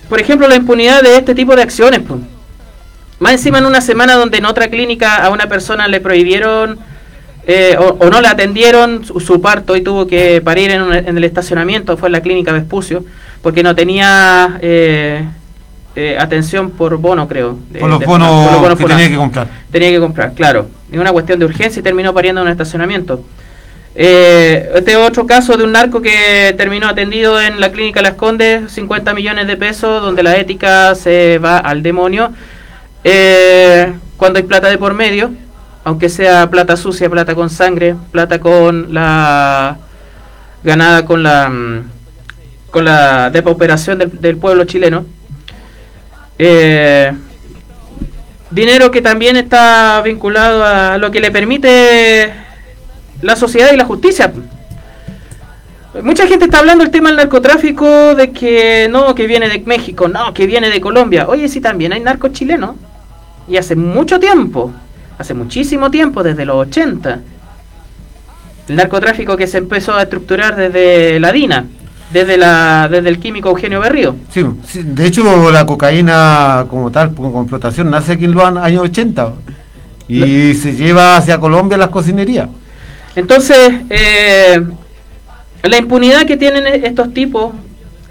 por ejemplo, la impunidad de este tipo de acciones, pues. Más encima en una semana donde en otra clínica a una persona le prohibieron eh, o, o no le atendieron su, su parto y tuvo que parir en, un- en el estacionamiento, fue en la clínica Vespucio, porque no tenía eh, eh, atención por bono, creo. de- Por los de- bonos por los bonos que tenía que comprar. Tenía que comprar, claro. Es una cuestión de urgencia y terminó pariendo en un estacionamiento. Eh, este es otro caso de un narco que terminó atendido en la clínica Las Condes, 50 millones de pesos, donde la ética se va al demonio. Eh, cuando hay plata de por medio, aunque sea plata sucia, plata con sangre, plata con la ganada con la mm, con la depauperación del, pueblo chileno. Eh, dinero que también está vinculado a lo que le permite la sociedad y la justicia. Mucha gente está hablando del tema del narcotráfico, de que no, que viene de México, no, que viene de Colombia. Oye, sí, también hay narcos chilenos. Y hace mucho tiempo, hace muchísimo tiempo, desde los 80. El narcotráfico que se empezó a estructurar desde la DINA, desde, la, desde el químico Eugenio Berrío. Sí, sí, de hecho la cocaína como tal, con, con explotación, nace aquí en los años 80 y se lleva hacia Colombia las cocinerías. Entonces, eh, la impunidad que tienen estos tipos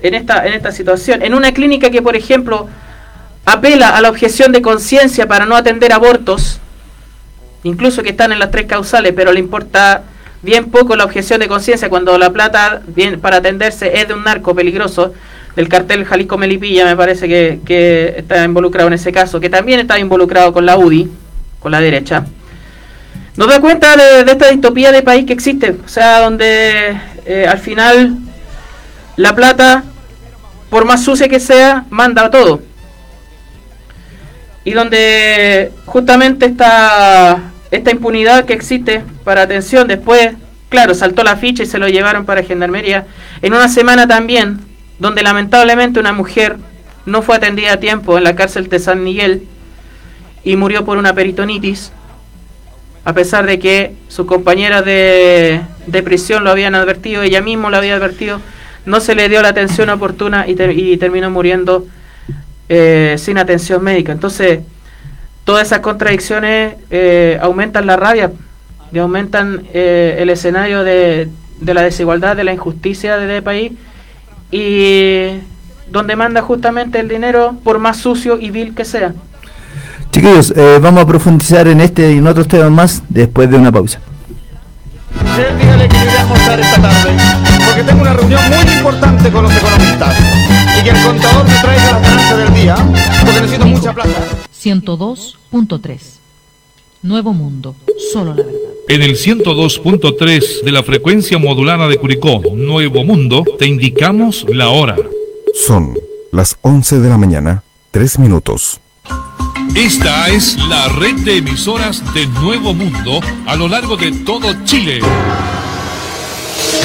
en esta, en esta situación, en una clínica que, por ejemplo, apela a la objeción de conciencia para no atender abortos, incluso que están en las tres causales, pero le importa bien poco la objeción de conciencia cuando la plata bien, para atenderse es de un narco peligroso, del cartel Jalisco Melipilla, me parece que, está involucrado en ese caso, que también está involucrado con la UDI, con la derecha nos da cuenta de, esta distopía de país que existe, o sea, donde eh, al final la plata, por más sucia que sea, manda todo. Y donde justamente esta, esta impunidad que existe para atención, después, claro, saltó la ficha y se lo llevaron para Gendarmería, en una semana también, donde lamentablemente una mujer no fue atendida a tiempo en la cárcel de San Miguel y murió por una peritonitis a pesar de que sus compañeras de, de prisión lo habían advertido, ella misma lo había advertido, no se le dio la atención oportuna y, y terminó muriendo eh, sin atención médica. Entonces, todas esas contradicciones eh, aumentan la rabia y aumentan eh, el escenario de, de la desigualdad, de la injusticia de este país y donde manda justamente el dinero por más sucio y vil que sea. Chiquillos, eh, vamos a profundizar en este y en otros temas más después de una pausa. Usted dígale que yo iré a esta tarde, porque tengo una reunión muy importante con los economistas. Y que el contador me traiga las ganancias del día, porque necesito mucha plata. 102.3 Nuevo Mundo, solo la verdad. En el 102.3 de la frecuencia modulada de Curicó, Nuevo Mundo, te indicamos la hora. Son las 11 de la mañana, 3 minutos. Esta es la red de emisoras de Nuevo Mundo a lo largo de todo Chile.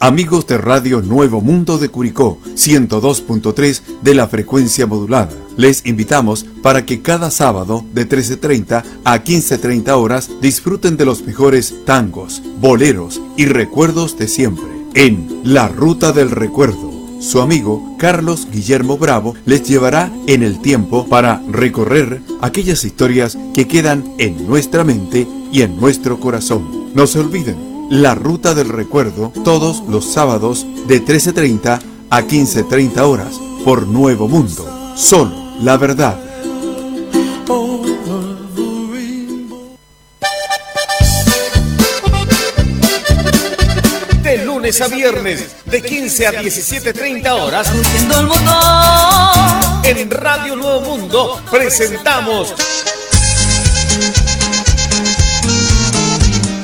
Amigos de Radio Nuevo Mundo de Curicó, 102.3 de la frecuencia modulada. Les invitamos para que cada sábado de 13.30 a 15.30 horas disfruten de los mejores tangos, boleros y recuerdos de siempre. En La Ruta del Recuerdo, su amigo Carlos Guillermo Bravo les llevará en el tiempo para recorrer aquellas historias que quedan en nuestra mente y en nuestro corazón. No se olviden la Ruta del Recuerdo todos los sábados de 13.30 a 15.30 horas por Nuevo Mundo. Solo la verdad. De lunes a viernes, de 15 a 17.30 horas, en Radio Nuevo Mundo presentamos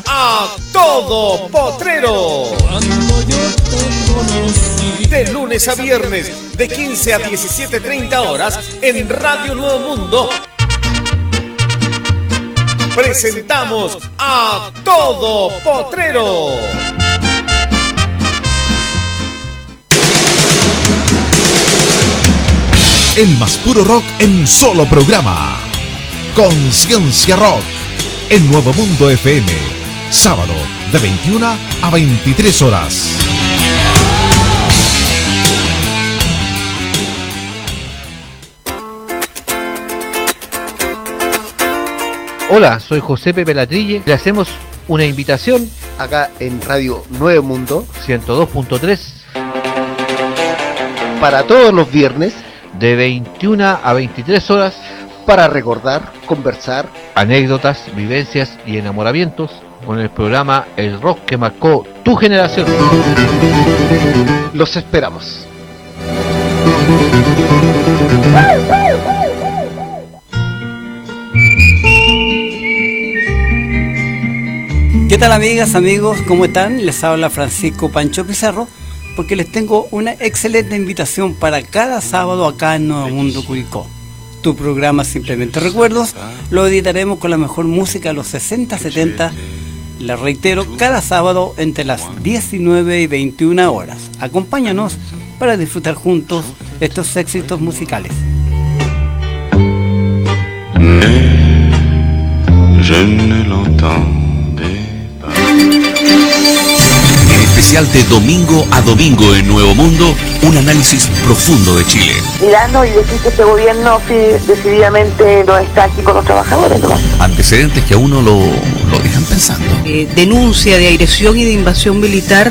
a Todo Potrero. De lunes a viernes, de 15 a 17.30 horas, en Radio Nuevo Mundo presentamos a Todo Potrero. El más puro rock en un solo programa. Conciencia Rock. En Nuevo Mundo FM. Sábado de 21 a 23 horas. Hola, soy José Pepe Latrille. Le hacemos una invitación acá en Radio Nuevo Mundo 102.3 para todos los viernes de 21 a 23 horas para recordar, conversar, anécdotas, vivencias y enamoramientos con el programa El Rock que marcó tu generación. Los esperamos. ¿Qué tal amigas, amigos? ¿Cómo están? Les habla Francisco Pancho Pizarro porque les tengo una excelente invitación para cada sábado acá en Nuevo Mundo Curicó. Tu programa Simplemente Recuerdos lo editaremos con la mejor música de los 60, 70. Les reitero, cada sábado entre las 19 y 21 horas. Acompáñanos para disfrutar juntos estos éxitos musicales. Pas. especial de domingo a domingo en Nuevo Mundo, un análisis profundo de Chile. mirarnos y decir que este gobierno sí, decididamente no está aquí con los trabajadores. ¿no? Antecedentes que a uno lo, lo dejan pensando. Eh, denuncia de agresión y de invasión militar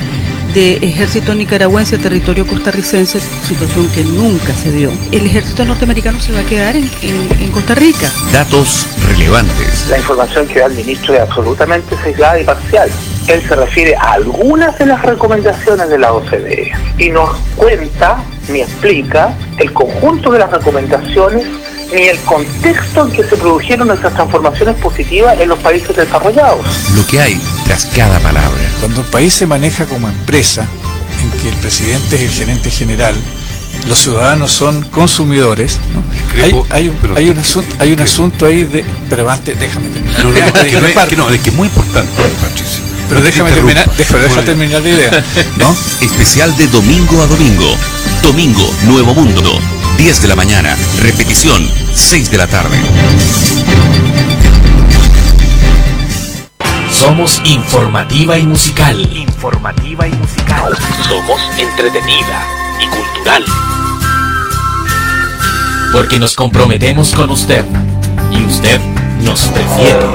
de ejército nicaragüense a territorio costarricense, situación que nunca se dio. El ejército norteamericano se va a quedar en, en- en Costa Rica. Datos relevantes. La información que da el ministro es absolutamente sesgada y parcial. Él se refiere a algunas de las recomendaciones de la OCDE y nos cuenta ni explica el conjunto de las recomendaciones ni el contexto en que se produjeron esas transformaciones positivas en los países desarrollados. Lo que hay tras cada palabra. Cuando un país se maneja como empresa, en que el presidente es el gerente general, los ciudadanos son consumidores, ¿no? hay, hay un, hay un asunto, hay un asunto ahí de... Pero antes, déjame terminar. No, no, Déjame es que no es- terminar. que no, es que es muy importante, Patricio. Pero déjame terminar, deja Bueno. terminar la idea. ¿no? Especial de domingo a domingo. Domingo, Nuevo Mundo. 10 de la mañana. Repetición, 6 de la tarde. Somos informativa y musical. Informativa y musical. Somos entretenida y cultural. Porque nos comprometemos con usted y usted nos prefiere.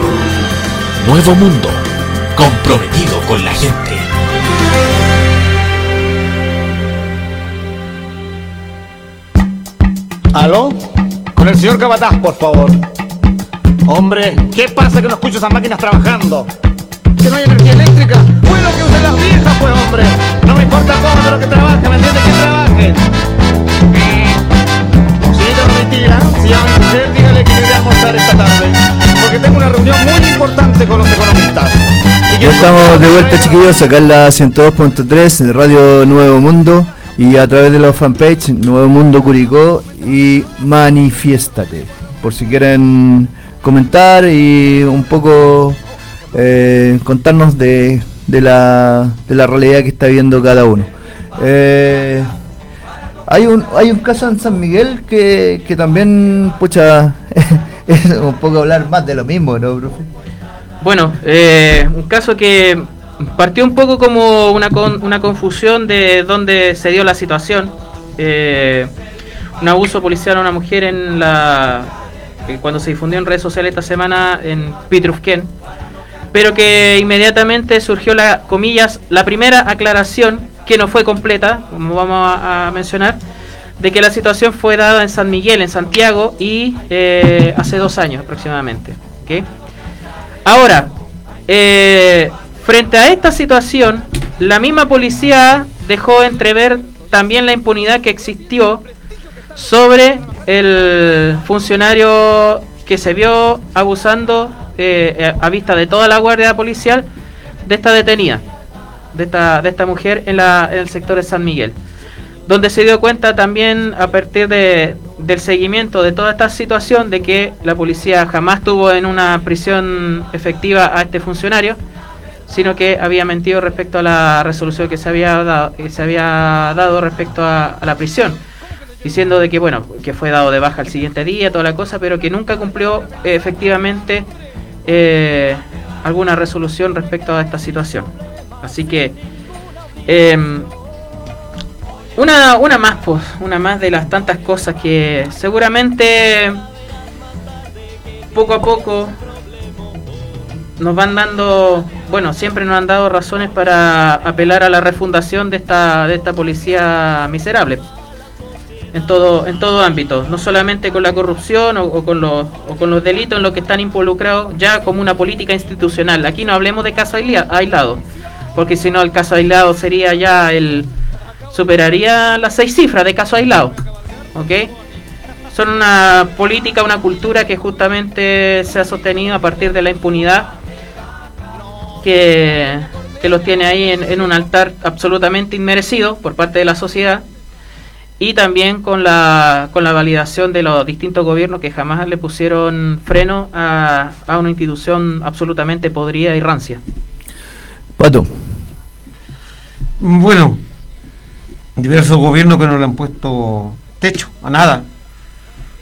Nuevo Mundo, comprometido con la gente. ¿Aló? Con el señor Cabataz, por favor. Hombre, ¿qué pasa que no escucho esas máquinas trabajando? ¿Que no hay energía eléctrica? Bueno que usen las viejas, pues, hombre. No me importa cómo, pero que trabajen, ¿me entiendes? Que trabajen. Señorita Domitila, si llama a mujer, dígale que iré a almorzar esta tarde. Porque tengo una reunión muy importante con los economistas. Ya estamos de vuelta chiquillos, acá en la 102.3 de Radio Nuevo Mundo y a través de la fanpage Nuevo Mundo Curicó y Manifiéstate. Por si quieren comentar y un poco eh, contarnos de, de la, de la realidad que está viendo cada uno. Eh, hay un, hay un caso en San Miguel que, que también, pucha, es un poco hablar más de lo mismo, ¿no, profe? Bueno, eh, un caso que partió un poco como una, con- una confusión de dónde se dio la situación. Un abuso policial a una mujer en la cuando se difundió en redes sociales esta semana en Pitrufquén, pero que inmediatamente surgió la comillas la primera aclaración que no fue completa, como vamos a, mencionar, de que la situación fue dada en San Miguel, en Santiago, y eh, hace dos años aproximadamente. ¿ok? Ahora, eh, frente a esta situación, la misma policía dejó entrever también la impunidad que existió sobre el funcionario que se vio abusando eh, a vista de toda la guardia policial de esta detenida, de esta, de esta mujer en, la, en el sector de San Miguel donde se dio cuenta también a partir de, del seguimiento de toda esta situación de que la policía jamás tuvo en una prisión efectiva a este funcionario, sino que había mentido respecto a la resolución que se había dado, que se había dado respecto a, a la prisión, diciendo de que bueno, que fue dado de baja el siguiente día, toda la cosa, pero que nunca cumplió eh, efectivamente eh, alguna resolución respecto a esta situación. Así que em, una, una más, pues, una más de las tantas cosas que seguramente poco a poco nos van dando, bueno, siempre nos han dado razones para apelar a la refundación de esta, de esta policía miserable. En todo, en todo ámbito, no solamente con la corrupción o, con los, o con los delitos en los que están involucrados ya como una política institucional. Aquí no hablemos de caso aislado, porque si no el caso aislado sería ya el, superaría las seis cifras de caso aislado. ¿Ok? Son una política, una cultura que justamente se ha sostenido a partir de la impunidad que, que los tiene ahí en, en un altar absolutamente inmerecido por parte de la sociedad y también con la, con la validación de los distintos gobiernos que jamás le pusieron freno a, a una institución absolutamente podrida y rancia. Pato. Bueno, diversos gobiernos que no le han puesto techo a nada.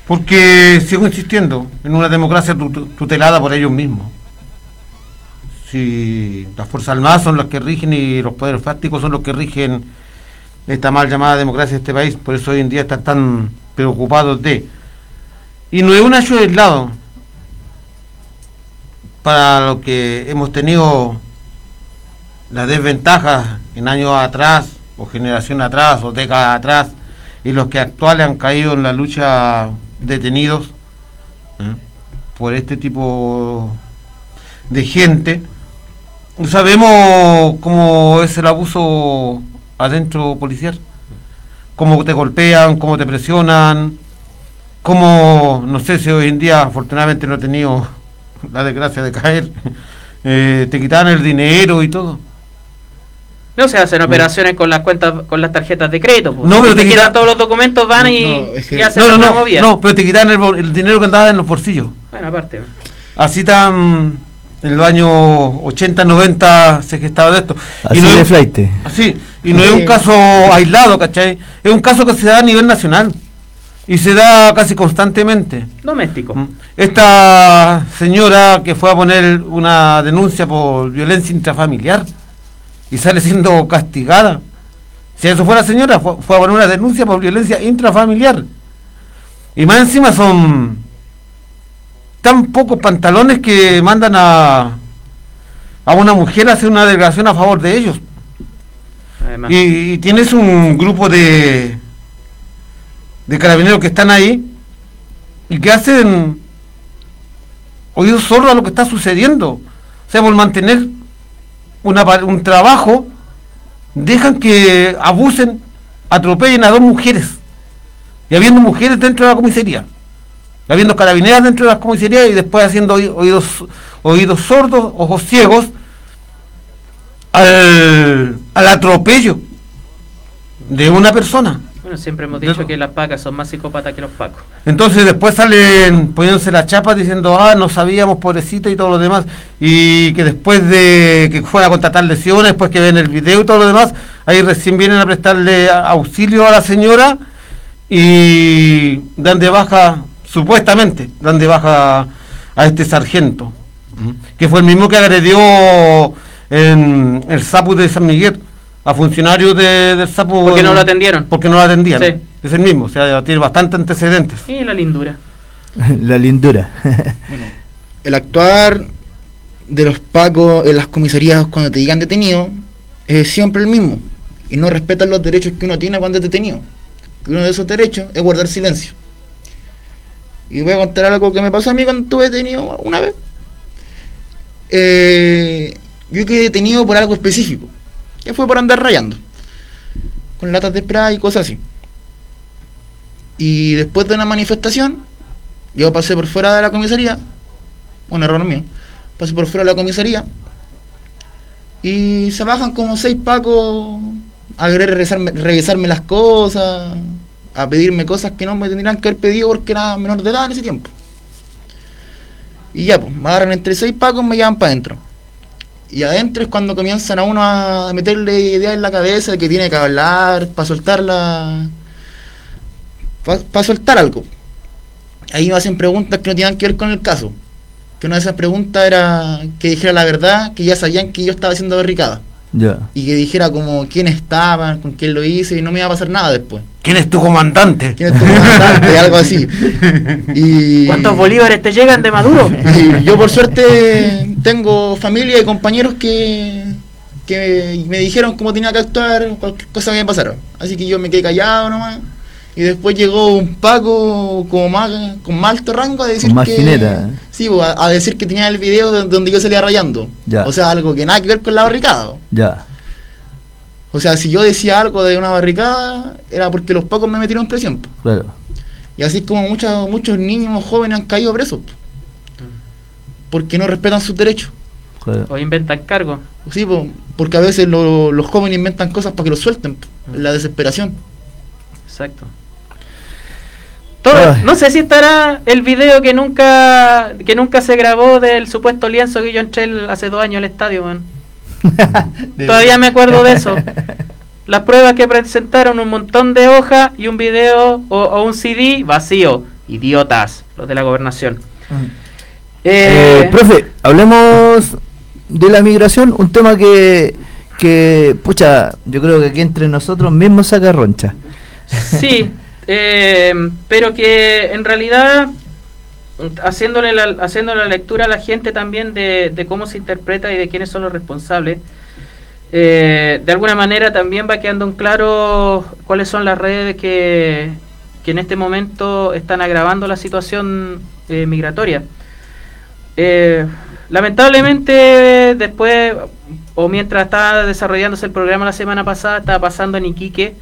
Porque sigo insistiendo en una democracia tut- tutelada por ellos mismos. si las Fuerzas Armadas son las que rigen y los poderes fácticos son los que rigen esta mal llamada democracia de este país, por eso hoy en día están tan preocupados de... Y no es un hecho aislado para lo que hemos tenido las desventajas en años atrás, o generación atrás, o décadas atrás, y los que actuales han caído en la lucha detenidos ¿eh? por este tipo de gente. Sabemos cómo es el abuso adentro policial, cómo te golpean, cómo te presionan, cómo, no sé si hoy en día afortunadamente no he tenido la desgracia de caer, eh, te quitan el dinero y todo. No se hacen operaciones con las cuentas, con las tarjetas de crédito. pues. No, pero te quitan quita- todos los documentos, van y, y hacen no, no, no, movida. no, pero te quitan el dinero que andaba en los bolsillos. Bueno, aparte. Así tan en los años 80, 90 se gestaba de esto. Así no de es- flight. Así, y no es un caso aislado, ¿cachai? Es un caso que se da a nivel nacional y se da casi constantemente. Doméstico. Esta señora que fue a poner una denuncia por violencia intrafamiliar y sale siendo castigada. Si eso fuera señora, fue, fue a poner una denuncia por violencia intrafamiliar. Y más encima son tan pocos pantalones que mandan a, a una mujer a hacer una delegación a favor de ellos. Además. Y, y tienes un grupo de de carabineros que están ahí y que hacen oídos sordos a lo que está sucediendo. O sea, por mantener una, un trabajo, dejan que abusen, atropellen a dos mujeres. Y habiendo mujeres dentro de la comisaría. Habiendo carabineras dentro de la comisaría y después haciendo oí- oídos, oídos sordos, ojos ciegos, al, al atropello de una persona. Bueno, siempre hemos dicho que las pacas son más psicópatas que los pacos. Entonces después salen poniéndose la chapa diciendo, ah, no sabíamos, pobrecita y todo lo demás. Y que después de que fuera a contratar lesiones, después que ven el video y todo lo demás, ahí recién vienen a prestarle auxilio a la señora y dan de baja, supuestamente, dan de baja a este sargento, que fue el mismo que agredió en el SAPU de San Miguel a funcionarios de- del SAPU. Porque no lo atendieron. Porque no lo atendían. Sí. Es el mismo, o sea, tiene bastantes antecedentes. Y la lindura. La lindura. el actuar de los pacos en las comisarías cuando te digan detenido es siempre el mismo y no respetan los derechos que uno tiene cuando es detenido. Que uno de esos derechos es guardar silencio. Y voy a contar algo que me pasó a mí cuando estuve detenido una vez. Eh, yo quedé detenido por algo específico, que fue por andar rayando, con latas de spray y cosas así. Y después de una manifestación, yo pasé por fuera de la comisaría, un error mío, pasé por fuera de la comisaría y se bajan como seis pacos a querer revisarme, revisarme las cosas, a pedirme cosas que no me tendrían que haber pedido porque era menor de edad en ese tiempo. Y ya, pues, me agarran entre seis pacos y me llevan para adentro. Y adentro es cuando comienzan a uno a meterle ideas en la cabeza de que tiene que hablar, para soltar la. para soltar algo. Ahí me hacen preguntas que no tenían que ver con el caso. Que una de esas preguntas era que dijera la verdad, que ya sabían que yo estaba haciendo barricada. Y que dijera como quién estaban, con quién lo hice, y no me iba a pasar nada después. ¿Quién es tu comandante? ¿Quién es tu comandante? algo así. Y, ¿Cuántos bolívares te llegan de Maduro? y yo por suerte tengo familia y compañeros que, que me dijeron cómo tenía que actuar, cualquier cosa que me pasara. Así que yo me quedé callado nomás. Y después llegó un Paco como más, con más alto rango a decir más que... jineta, ¿eh? Sí, pues, a, a decir que tenía el video de- donde yo salía rayando. Ya. O sea, algo que nada que ver con la barricada. Ya. O sea, si yo decía algo de una barricada, era porque los pacos me metieron presión. po. Claro. Y así es como muchos, muchos niños jóvenes han caído presos. po. Porque no respetan sus derechos. claro. O inventan cargos. Sí, po, porque a veces lo- los jóvenes inventan cosas para que los suelten. en la desesperación. Exacto. Todo- no sé si estará el video que nunca que nunca se grabó del supuesto lienzo que yo entré hace dos años al estadio, man. Todavía me acuerdo de eso. Las pruebas que presentaron un montón de hojas y un video o, o un CD vacío. Idiotas, los de la gobernación. Eh, Eh, profe, hablemos de la migración, un tema que, que, pucha, yo creo que aquí entre nosotros mismos saca roncha. Sí, eh, pero que en realidad haciéndole la, haciéndole la lectura a la gente también de, cómo se interpreta y de quiénes son los responsables, eh, de alguna manera también va quedando en claro cuáles son las redes que, que en este momento están agravando la situación eh, migratoria. Eh, lamentablemente, después, o mientras estaba desarrollándose el programa la semana pasada, estaba pasando en Iquique,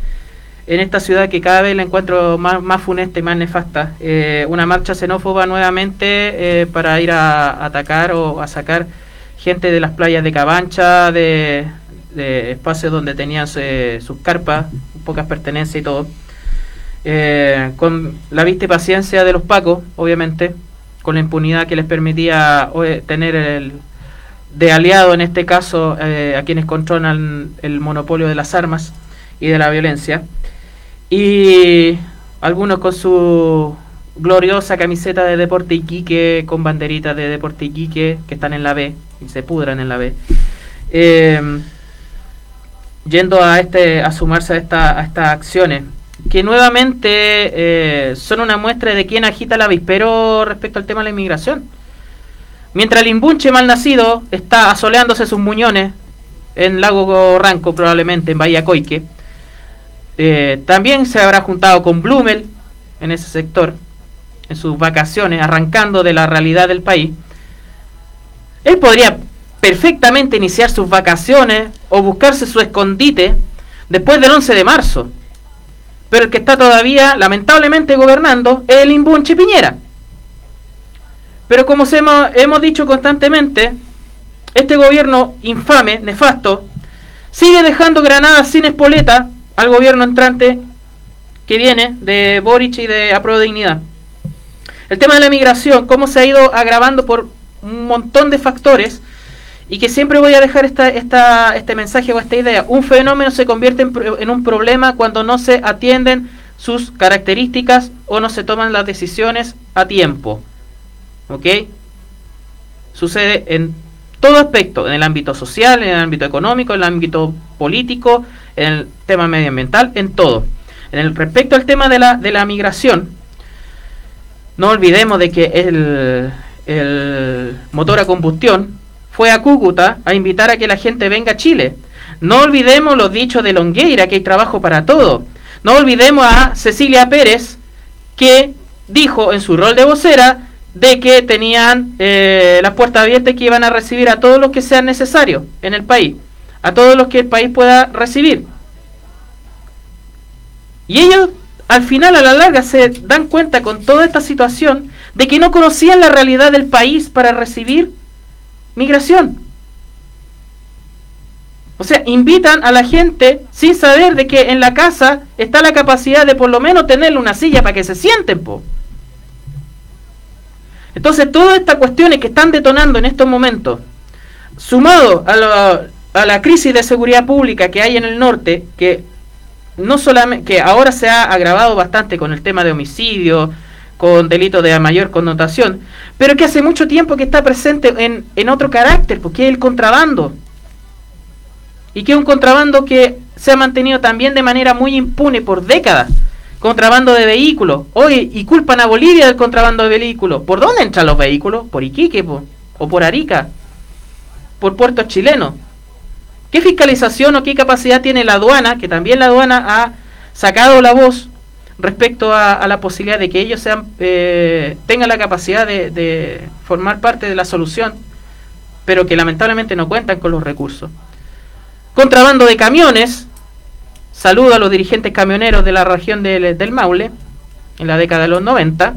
en esta ciudad que cada vez la encuentro más, funesta y más nefasta. una marcha xenófoba nuevamente para ir a, atacar o a sacar gente de las playas de Cabancha, de, espacios donde tenían eh, sus carpas, pocas pertenencias y todo. Eh, con la vista y paciencia de los pacos, obviamente, con la impunidad que les permitía tener el, de aliado en este caso eh, a quienes controlan el monopolio de las armas y de la violencia. Y algunos con su gloriosa camiseta de Deporte Iquique, con banderitas de Deporte Iquique, que están en la B y se pudran en la B yendo a este a sumarse a, esta, a estas acciones que nuevamente eh, son una muestra de quién agita el avispero respecto al tema de la inmigración. Mientras el imbunche mal nacido está asoleándose sus muñones en Lago Ranco, probablemente en Bahía Coique, eh, también se habrá juntado con Blumel en ese sector, en sus vacaciones, arrancando de la realidad del país. Él podría perfectamente iniciar sus vacaciones o buscarse su escondite después del 11 de marzo. Pero el que está todavía, lamentablemente, gobernando es el imbunche Piñera. Pero como hemos, hemos dicho constantemente, este gobierno infame, nefasto, sigue dejando granadas sin espoleta al gobierno entrante que viene de Boric y de Apro Dignidad. El tema de la migración, cómo se ha ido agravando por un montón de factores, y que siempre voy a dejar esta, esta, este mensaje o esta idea. Un fenómeno se convierte en, un problema cuando no se atienden sus características o no se toman las decisiones a tiempo. ¿Ok? Sucede en todo aspecto, en el ámbito social, en el ámbito económico, en el ámbito político, en el tema medioambiental, en todo. En el respecto al tema de la, de la migración, no olvidemos de que el, el motor a combustión fue a Cúcuta a invitar a que la gente venga a Chile. No olvidemos los dichos de Longueira, que hay trabajo para todo. No olvidemos a Cecilia Pérez, que dijo en su rol de vocera de que tenían eh, las puertas abiertas que iban a recibir a todos los que sean necesarios en el país, a todos los que el país pueda recibir. Y ellos al final, a la larga, se dan cuenta con toda esta situación de que no conocían la realidad del país para recibir migración. O sea, invitan a la gente sin saber de que en la casa está la capacidad de por lo menos tenerle una silla para que se sienten, po. Entonces, todas estas cuestiones que están detonando en estos momentos, sumado a la, a la crisis de seguridad pública que hay en el norte, que no solamente que ahora se ha agravado bastante con el tema de homicidio, con delitos de mayor connotación, pero que hace mucho tiempo que está presente en, en otro carácter, porque es el contrabando. Y que es un contrabando que se ha mantenido también de manera muy impune por décadas. Contrabando de vehículos. Hoy, y culpan a Bolivia del contrabando de vehículos. ¿Por dónde entran los vehículos? ¿Por Iquique o por Arica? ¿Por puertos chilenos? ¿Qué fiscalización o qué capacidad tiene la aduana? Que también la aduana ha sacado la voz respecto a, la posibilidad de que ellos eh, tengan la capacidad de, formar parte de la solución, pero que lamentablemente no cuentan con los recursos. Contrabando de camiones, saludo a los dirigentes camioneros de la región del, Maule, en la década de los 90,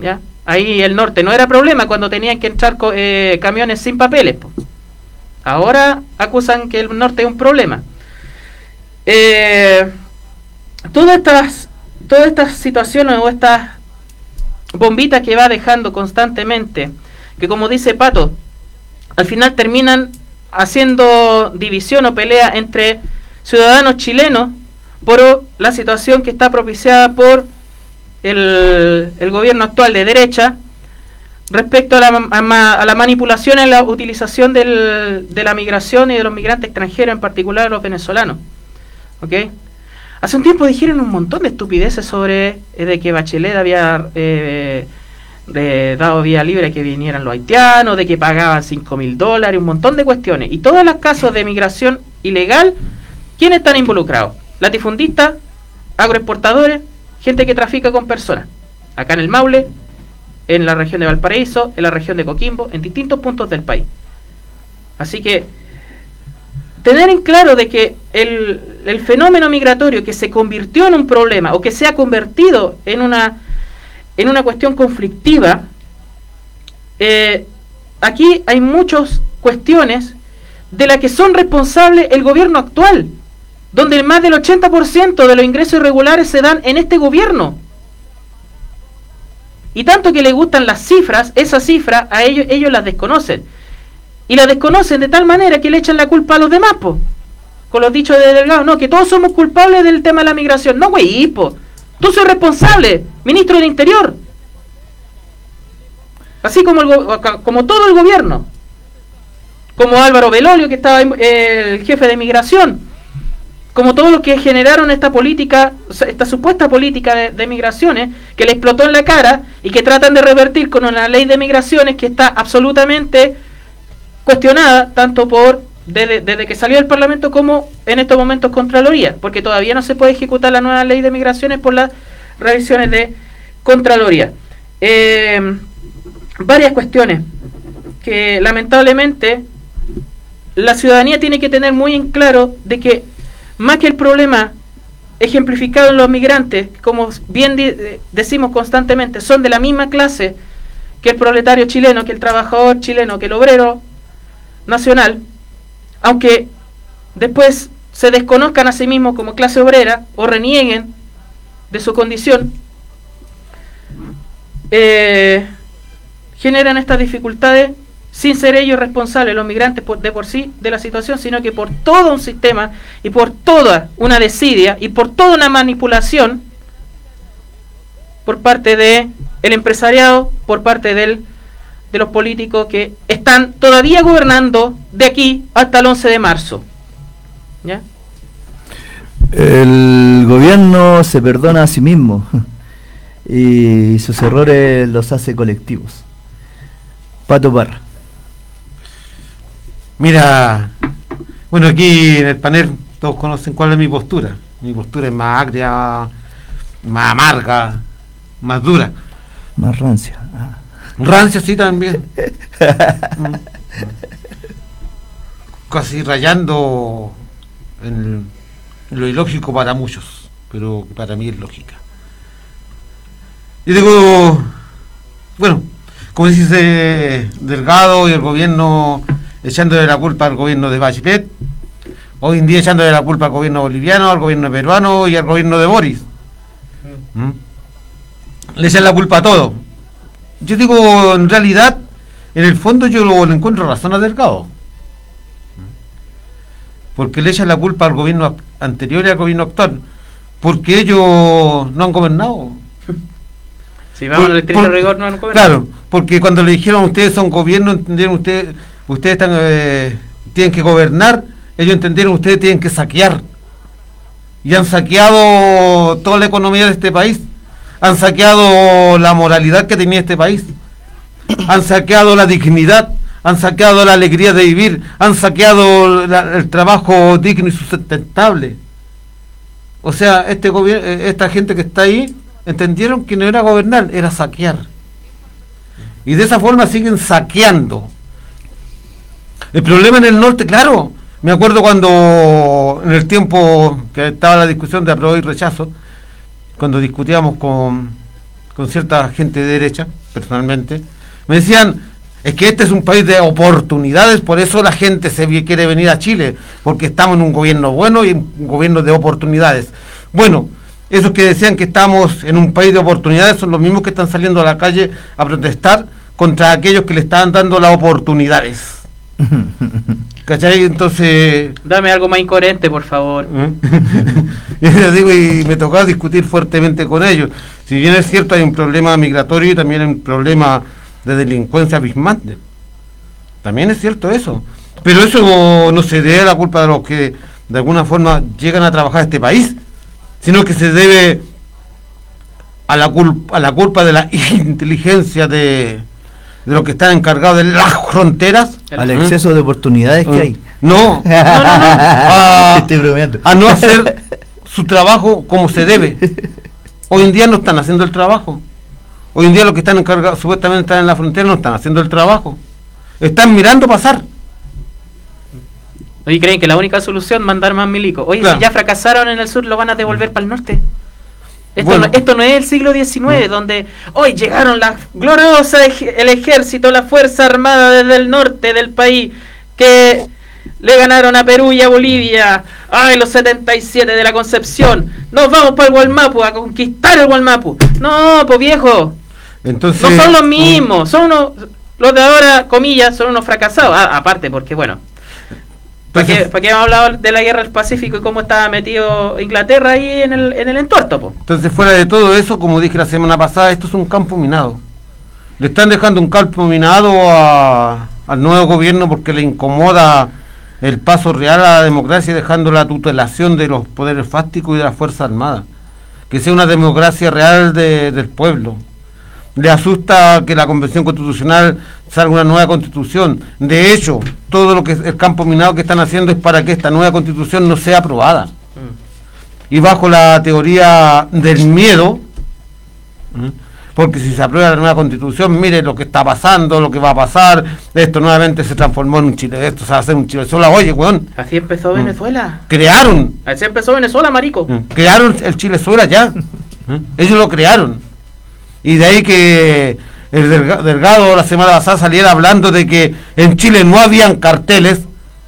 ¿ya? ahí el norte no era problema cuando tenían que entrar eh, camiones sin papeles. Ahora acusan que el norte es un problema. Eh, todas estas situaciones o estas bombitas que va dejando constantemente, que como dice Pato, al final terminan haciendo división o pelea entre ciudadanos chilenos por la situación que está propiciada por el gobierno actual de derecha, respecto a la, a a la manipulación en la utilización del- de la migración y de los migrantes extranjeros, en particular los venezolanos. ¿Ok? Hace un tiempo dijeron un montón de estupideces sobre eh, de que Bachelet había eh, eh, dado vía libre que vinieran los haitianos, de que pagaban 5 mil dólares, un montón de cuestiones. Y todos los casos de migración ilegal, ¿quiénes están involucrados? Latifundistas, agroexportadores, gente que trafica con personas. Acá en el Maule, en la región de Valparaíso, en la región de Coquimbo, en distintos puntos del país. Así que tener en claro de que el, el fenómeno migratorio que se convirtió en un problema o que se ha convertido en una en una cuestión conflictiva, eh, aquí hay muchas cuestiones de las que son responsables el gobierno actual, donde más del 80% de los ingresos irregulares se dan en este gobierno. Y tanto que le gustan las cifras, esas cifras a ellos ellos las desconocen. Y las desconocen de tal manera que le echan la culpa a los demás, po. Con los dichos de Delgado, no, que todos somos culpables del tema de la migración. No, güey, po. Tú soy responsable, ministro del Interior. Así como, el como todo el gobierno. Como Álvaro Belolio, que estaba eh, el jefe de migración. Como todos los que generaron esta política, esta supuesta política de, migraciones, que le explotó en la cara y que tratan de revertir con una ley de migraciones que está absolutamente cuestionada, tanto por desde, que salió del Parlamento como en estos momentos Contraloría, porque todavía no se puede ejecutar la nueva ley de migraciones por las revisiones de Contraloría. Eh, varias cuestiones que lamentablemente la ciudadanía tiene que tener muy en claro de que más que el problema ejemplificado en los migrantes, como bien eh, decimos constantemente, son de la misma clase que el proletario chileno, que el trabajador chileno, que el obrero nacional, aunque después se desconozcan a sí mismos como clase obrera o renieguen de su condición, eh, generan estas dificultades sin ser ellos responsables, los migrantes por- de por sí, de la situación, sino que por todo un sistema y por toda una desidia y por toda una manipulación por parte de empresariado, por parte del, de los políticos que están todavía gobernando de aquí hasta el 11 de marzo. ¿Ya? El gobierno se perdona a sí mismo y sus errores los hace colectivos. Pato Parra. Mira, bueno, aquí en el panel todos conocen cuál es mi postura. Mi postura es más agria, más amarga, más dura. Más rancia. Ah. Rancia sí también. Mm. Casi rayando en, lo ilógico para muchos, pero para mí es lógica. Yo digo, bueno, como dice Delgado y el gobierno echándole la culpa al gobierno de Bachelet, hoy en día echándole la culpa al gobierno boliviano, al gobierno peruano y al gobierno de Boris. ¿Mm? Le echan la culpa a todo. Yo digo, en realidad, en el fondo yo lo, encuentro razón a Delgado. Porque le echan la culpa al gobierno anterior y al gobierno actual. Porque ellos no han gobernado. Si vamos al estricto por- rigor, no han gobernado. Claro, porque cuando le dijeron ustedes son gobierno, entendieron ustedes, ustedes eh, tienen que gobernar, ellos entendieron ustedes tienen que saquear. Y han saqueado toda la economía de este país. Han saqueado la moralidad que tenía este país. Han saqueado la dignidad. Han saqueado la alegría de vivir. Han saqueado el trabajo digno y sustentable. O sea, este gobierno, esta gente que está ahí entendieron que no era gobernar, era saquear. Y de esa forma siguen saqueando. El problema en el norte, claro, me acuerdo cuando en el tiempo que estaba la discusión de apruebo y rechazo, cuando discutíamos con, con cierta gente de derecha, personalmente, me decían, es que este es un país de oportunidades, por eso la gente se quiere venir a Chile, porque estamos en un gobierno bueno y un gobierno de oportunidades. Bueno, esos que decían que estamos en un país de oportunidades son los mismos que están saliendo a la calle a protestar contra aquellos que le están dando las oportunidades. ¿Cachai? Entonces, Dame algo más incoherente, por favor. y les digo, y me tocaba discutir fuertemente con ellos. Si bien es cierto, hay un problema migratorio y también hay un problema de delincuencia abismante. También es cierto eso. Pero eso no se debe a la culpa de los que de alguna forma llegan a trabajar a este país, sino que se debe a la, culpa, a la culpa de la inteligencia de, de los que están encargados de las fronteras. Al exceso de oportunidades que hay. No, no, no, no. A, Estoy bromeando. a no hacer su trabajo como se debe. Hoy en día no están haciendo el trabajo. Hoy en día los que están encargados, supuestamente están en la frontera, no están haciendo el trabajo. Están mirando pasar. Oye, creen que la única solución es mandar más milicos. Oye, Claro. si ya fracasaron en el sur, lo van a devolver para el norte. Esto, Bueno. no, esto no es el siglo XIX, donde hoy llegaron la gloriosa ej- el ejército, la fuerza armada desde el norte del país, que le ganaron a Perú y a Bolivia. Ay, los 77 de la Concepción. Nos vamos para el Gualmapu a conquistar el Gualmapu. No, pues viejo. Entonces, No son los mismos, son unos, los de ahora, comillas, son unos fracasados. Ah, aparte, porque bueno, ¿para qué, ¿para qué hemos hablado de la guerra del Pacífico y cómo estaba metido Inglaterra ahí en el, en el entuerto? po? Entonces, fuera de todo eso, como dije la semana pasada, esto es un campo minado. Le están dejando un campo minado a- al nuevo gobierno porque le incomoda el paso real a la democracia, dejando la tutelación de los poderes fácticos y de las Fuerzas Armadas. Que sea una democracia real de- del pueblo. Le asusta que la Convención Constitucional salga una nueva constitución. De hecho, todo lo que es el campo minado que están haciendo es para que esta nueva constitución no sea aprobada. Y bajo la teoría del miedo, porque si se aprueba la nueva constitución, mire lo que está pasando, lo que va a pasar, esto nuevamente se transformó en un Chile, esto se va a hacer un Chile sola, oye, weón, Así empezó Venezuela. crearon, Así empezó Venezuela, marico. crearon el Chile sola ya, ellos lo crearon, y de ahí que el Delga- Delgado la semana pasada saliera hablando de que en Chile no habían carteles,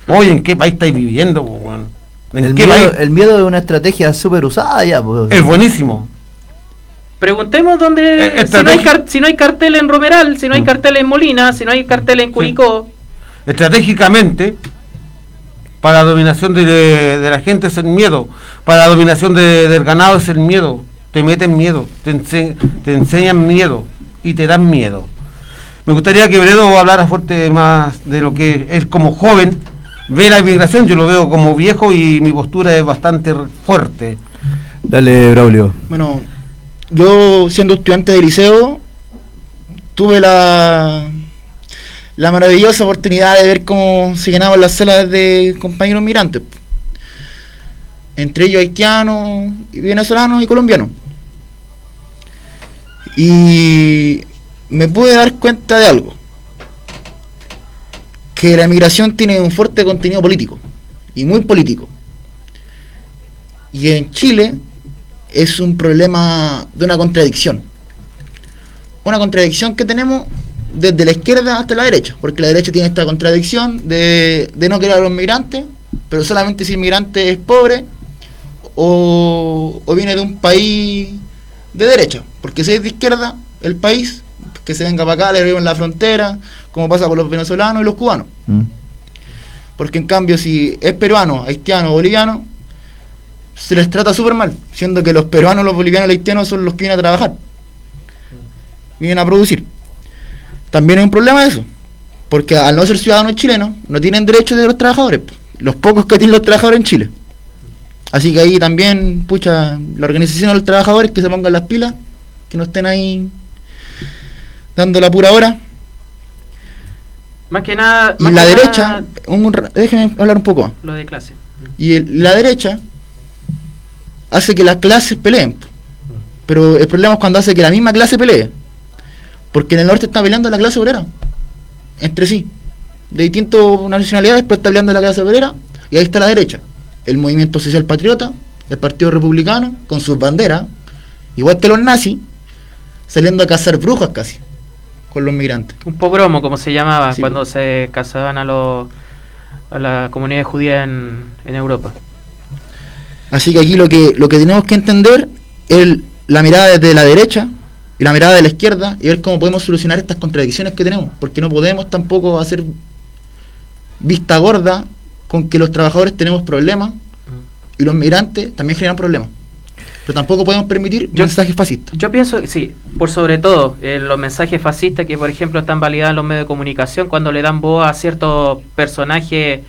oye, ¿en qué país estáis viviendo? ¿En El qué miedo, país? el miedo es una estrategia súper usada ya. pues. Es buenísimo. Preguntemos dónde. Eh, si, no hay si no hay cartel en Romeral, si no hay cartel en Molina, si no hay cartel en Curicó. estratégicamente para la dominación de, de la gente es el miedo, para la dominación de- del ganado es el miedo, te meten miedo, te, ense- te enseñan miedo y te dan miedo. Me gustaría que Bredo hablara fuerte más de lo que él como joven ve la inmigración, yo lo veo como viejo y mi postura es bastante fuerte. Dale, Braulio. Bueno, yo siendo estudiante de liceo, tuve la, la maravillosa oportunidad de ver cómo se llenaban las salas de compañeros migrantes. Entre ellos haitianos, y venezolanos y colombianos. Y me pude dar cuenta de algo. Que la migración tiene un fuerte contenido político. Y muy político. Y en Chile es un problema de una contradicción. Una contradicción que tenemos desde la izquierda hasta la derecha, porque la derecha tiene esta contradicción de, de no querer a los migrantes, pero solamente si el migrante es pobre o, o viene de un país de derecha, porque si es de izquierda el país, que se venga para acá, le abrimos la frontera, como pasa con los venezolanos y los cubanos. Porque en cambio si es peruano, haitiano o boliviano, se les trata súper mal, siendo que los peruanos, los bolivianos y los haitianos son los que vienen a trabajar. Vienen a producir. También hay un problema eso, porque al no ser ciudadanos chilenos, no tienen derechos de los trabajadores, los pocos que tienen los trabajadores en Chile. Así que ahí también, pucha, la organización de los trabajadores que se pongan las pilas, que no estén ahí dando la pura hora. Más que nada. Y la derecha, nada, un déjenme hablar un poco. Lo de clase. Y el- la derecha hace que las clases peleen. Pero el problema es cuando hace que la misma clase pelee. Porque en el norte está peleando la clase obrera. Entre sí. De distintas nacionalidades, pero está peleando la clase obrera. Y ahí está la derecha. El movimiento social patriota, el Partido Republicano, con sus banderas, igual que los nazis, saliendo a cazar brujas casi. Con los migrantes. Un pogromo, como se llamaba, Sí, cuando se casaban a los a la comunidad judía en, en Europa. Así que aquí lo que, lo que tenemos que entender es la mirada desde la derecha y la mirada de la izquierda y ver cómo podemos solucionar estas contradicciones que tenemos. Porque no podemos tampoco hacer vista gorda con que los trabajadores tenemos problemas y los migrantes también generan problemas. Pero tampoco podemos permitir mensajes fascistas. Yo pienso que sí, por sobre todo eh, los mensajes fascistas que, por ejemplo, están validados en los medios de comunicación cuando le dan voz a ciertos personajes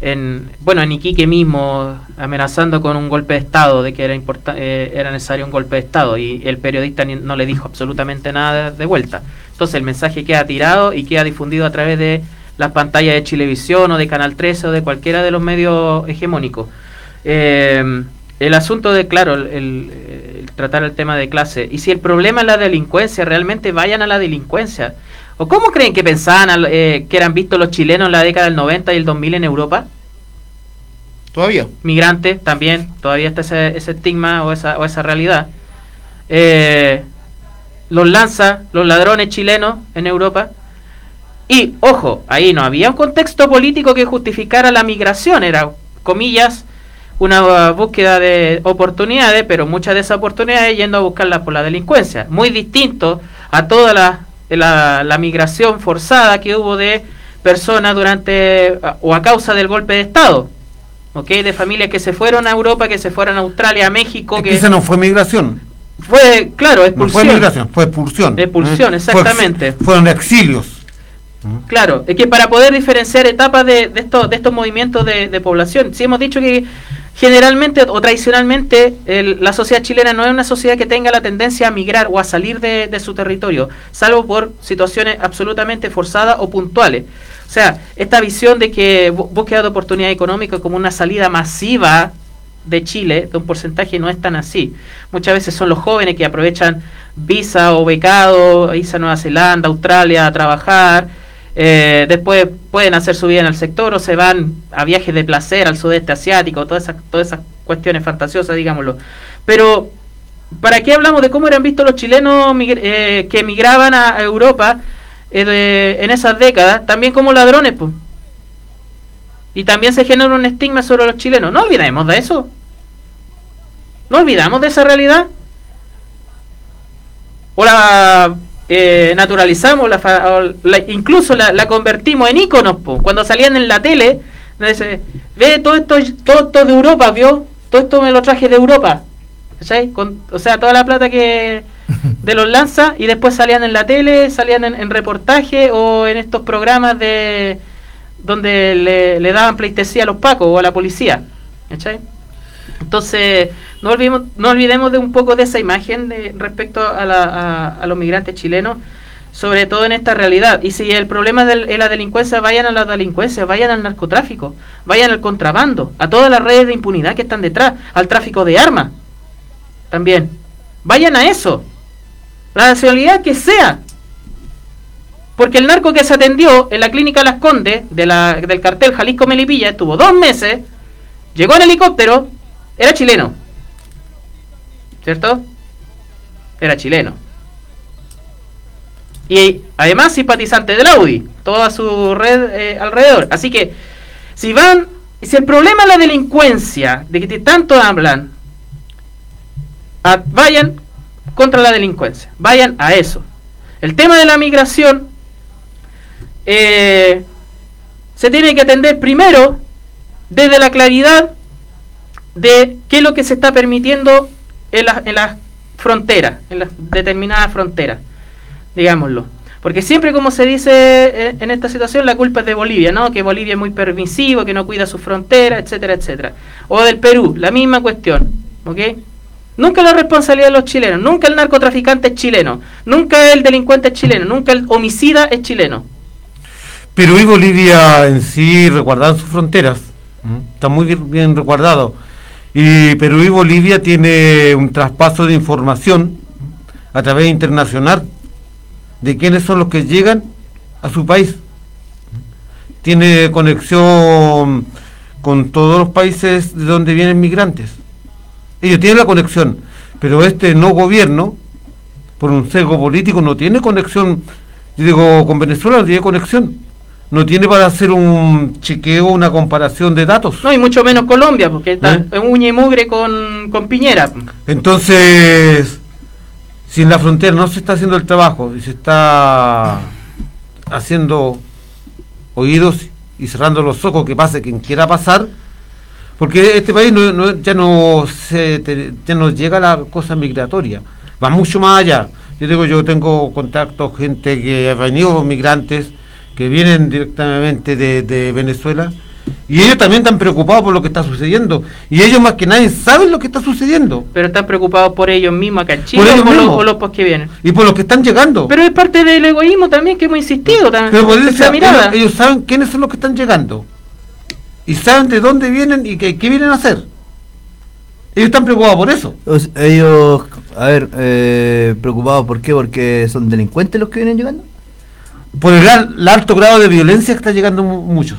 en bueno en Iquique mismo amenazando con un golpe de estado de que era eh, era necesario un golpe de estado y el periodista no le dijo absolutamente nada de, vuelta entonces el mensaje queda tirado y queda difundido a través de las pantallas de Chilevisión o de Canal 13 o de cualquiera de los medios hegemónicos eh, el asunto de claro el, tratar el tema de clase y si el problema es la delincuencia realmente vayan a la delincuencia ¿O cómo creen que pensaban eh, que eran vistos los chilenos en la década del 90 y el 2000 en Europa? Todavía. Migrantes también, todavía está ese, estigma o esa, o esa realidad. Eh, los lanza, los ladrones chilenos en Europa. Y, ojo, ahí no había un contexto político que justificara la migración, era, comillas, una búsqueda de oportunidades, pero muchas de esas oportunidades yendo a buscarlas por la delincuencia. Muy distinto a todas las la, la migración forzada que hubo de personas durante o a causa del golpe de Estado. ¿ok? De familias que se fueron a Europa, que se fueron a Australia, a México. que esa no fue migración. Fue, claro, expulsión. No fue migración, fue expulsión. Expulsión, ¿eh? exactamente. fueron exilios. Claro, es que para poder diferenciar etapas de, de, estos, de estos movimientos de, de población, si hemos dicho que generalmente o tradicionalmente la sociedad chilena no es una sociedad que tenga la tendencia a migrar o a salir de, su territorio, salvo por situaciones absolutamente forzadas o puntuales. O sea, esta visión de que búsqueda de oportunidad económica como una salida masiva de Chile, de un porcentaje, no es tan así. Muchas veces son los jóvenes que aprovechan visa o becado, visa a Nueva Zelanda, Australia a trabajar eh, después pueden hacer su vida en el sector o se van a viajes de placer al sudeste asiático, todas esas, todas esas cuestiones fantasiosas, digámoslo. Pero, ¿para qué hablamos de cómo eran vistos los chilenos eh, que emigraban a Europa eh, en esas décadas? También como ladrones, pues. Y también se genera un estigma sobre los chilenos. No olvidemos de eso. No olvidamos de esa realidad. O la eh, naturalizamos, la, incluso la, convertimos en iconos. Cuando salían en la tele, ve todo esto, todo esto de Europa, ¿vio? Todo esto me lo traje de Europa. o sea, toda la plata que de los lanza y después salían en la tele, salían en, reportaje o en estos programas de donde le, daban pleitesía a los pacos o a la policía. Entonces, no olvidemos, no olvidemos de un poco de esa imagen de, respecto a, los migrantes chilenos, sobre todo en esta realidad. Y si el problema es la delincuencia, vayan a la delincuencia, vayan al narcotráfico, vayan al contrabando, a todas las redes de impunidad que están detrás, al tráfico de armas. También. Vayan a eso. La nacionalidad que sea. Porque el narco que se atendió en la clínica Las Condes de la, del cartel Jalisco Melipilla estuvo dos meses, llegó en helicóptero, era chileno. ¿Cierto? Era chileno. Y además simpatizante del Audi, toda su red eh, alrededor. Así que, si van, si el problema es la delincuencia, de que tanto hablan, vayan contra la delincuencia, vayan a eso. El tema de la migración eh, se tiene que atender primero desde la claridad de qué es lo que se está permitiendo en las en la fronteras, en las determinadas fronteras, digámoslo. Porque siempre, como se dice eh, en esta situación, la culpa es de Bolivia, ¿no? Que Bolivia es muy permisivo, que no cuida sus fronteras, etcétera, etcétera. O del Perú, la misma cuestión, ¿ok? Nunca la responsabilidad de los chilenos, nunca el narcotraficante es chileno, nunca el delincuente es chileno, nunca el homicida es chileno. Perú y Bolivia en sí recuerdan sus fronteras, está muy bien resguardado y Perú y Bolivia tiene un traspaso de información a través internacional de quiénes son los que llegan a su país. Tiene conexión con todos los países de donde vienen migrantes. Ellos tienen la conexión, pero este no gobierno, por un sesgo político, no tiene conexión. Yo digo, con Venezuela no tiene conexión no tiene para hacer un chequeo, una comparación de datos. No, y mucho menos Colombia, porque está ¿Eh? en uña y mugre con, con Piñera. Entonces, si en la frontera no se está haciendo el trabajo y se está haciendo oídos y cerrando los ojos que pase quien quiera pasar, Porque este país no, no- ya, no se, ya no llega a la cosa migratoria, va mucho más allá. Yo digo, yo tengo contacto, gente que ha venido, migrantes, que vienen directamente de, de Venezuela, y ellos también están preocupados por lo que está sucediendo. Y ellos más que nadie saben lo que está sucediendo. Pero están preocupados por ellos mismos acá en Chile Por ellos por los, pos que vienen. Y por los que están llegando. Pero es parte del egoísmo también que hemos insistido. También, Pero por esa eso, mirada. ellos, ellos saben quiénes son los que están llegando. Y saben de dónde vienen y qué, qué vienen a hacer. Ellos están preocupados por eso. Ellos, a ver, eh, preocupados, ¿por qué? Porque son delincuentes los que vienen llegando. Por el, al- el alto grado de violencia que está llegando mu- muchos.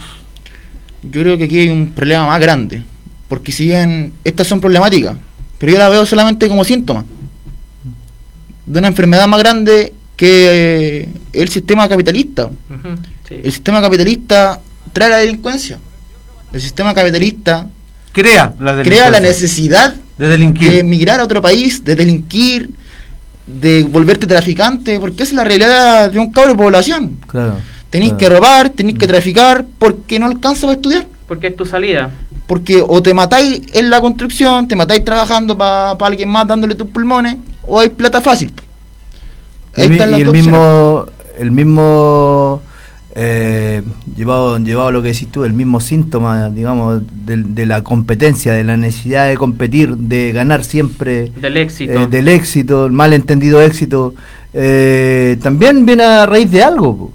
Yo creo que aquí hay un problema más grande. Porque si bien estas son problemáticas, pero yo la veo solamente como síntoma de una enfermedad más grande que eh, el sistema capitalista. Sí. El sistema capitalista trae la delincuencia. El sistema capitalista Crea la crea la necesidad de delinquir. de emigrar a otro país, de delinquir, de volverte traficante, porque esa es la realidad de un cabro de población. Claro. Tenéis claro. que robar, tenéis que traficar, porque no alcanza para estudiar. Porque es tu salida. Porque o te matáis en la construcción, te matáis trabajando para alguien más dándole tus pulmones, o hay plata fácil. Y, Ahí las y el dos mismo, el mismo eh, llevado, llevado a lo que decís tú, el mismo síntoma, digamos, de, de la competencia, de la necesidad de competir, de ganar siempre, Del éxito. eh, del éxito, el malentendido éxito, eh, también viene a raíz de algo.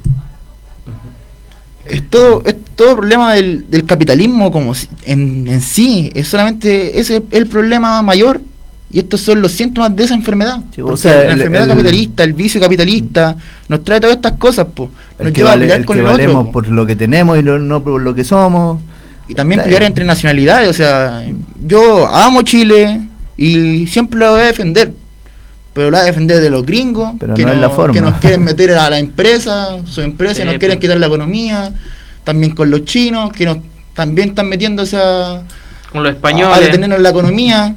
es todo es todo problema del, del capitalismo como si- en, en sí es solamente ese es el problema mayor y estos son los síntomas de esa enfermedad o sea, la el- enfermedad el- capitalista el vicio capitalista nos trae todas estas cosas po. nos El lleva a pelear el con que el otro valemos po. por lo que tenemos y no, no por lo que somos. y también Claro. pelear entre nacionalidades o sea yo amo Chile y siempre lo voy a defender pero la voy a defender de los gringos Pero que, no es la nos- forma. que nos quieren meter a la empresa su empresa Sí, y nos quieren pues. quitar la economía también con los chinos que nos también están metiéndose a Con los a españoles. detenernos la economía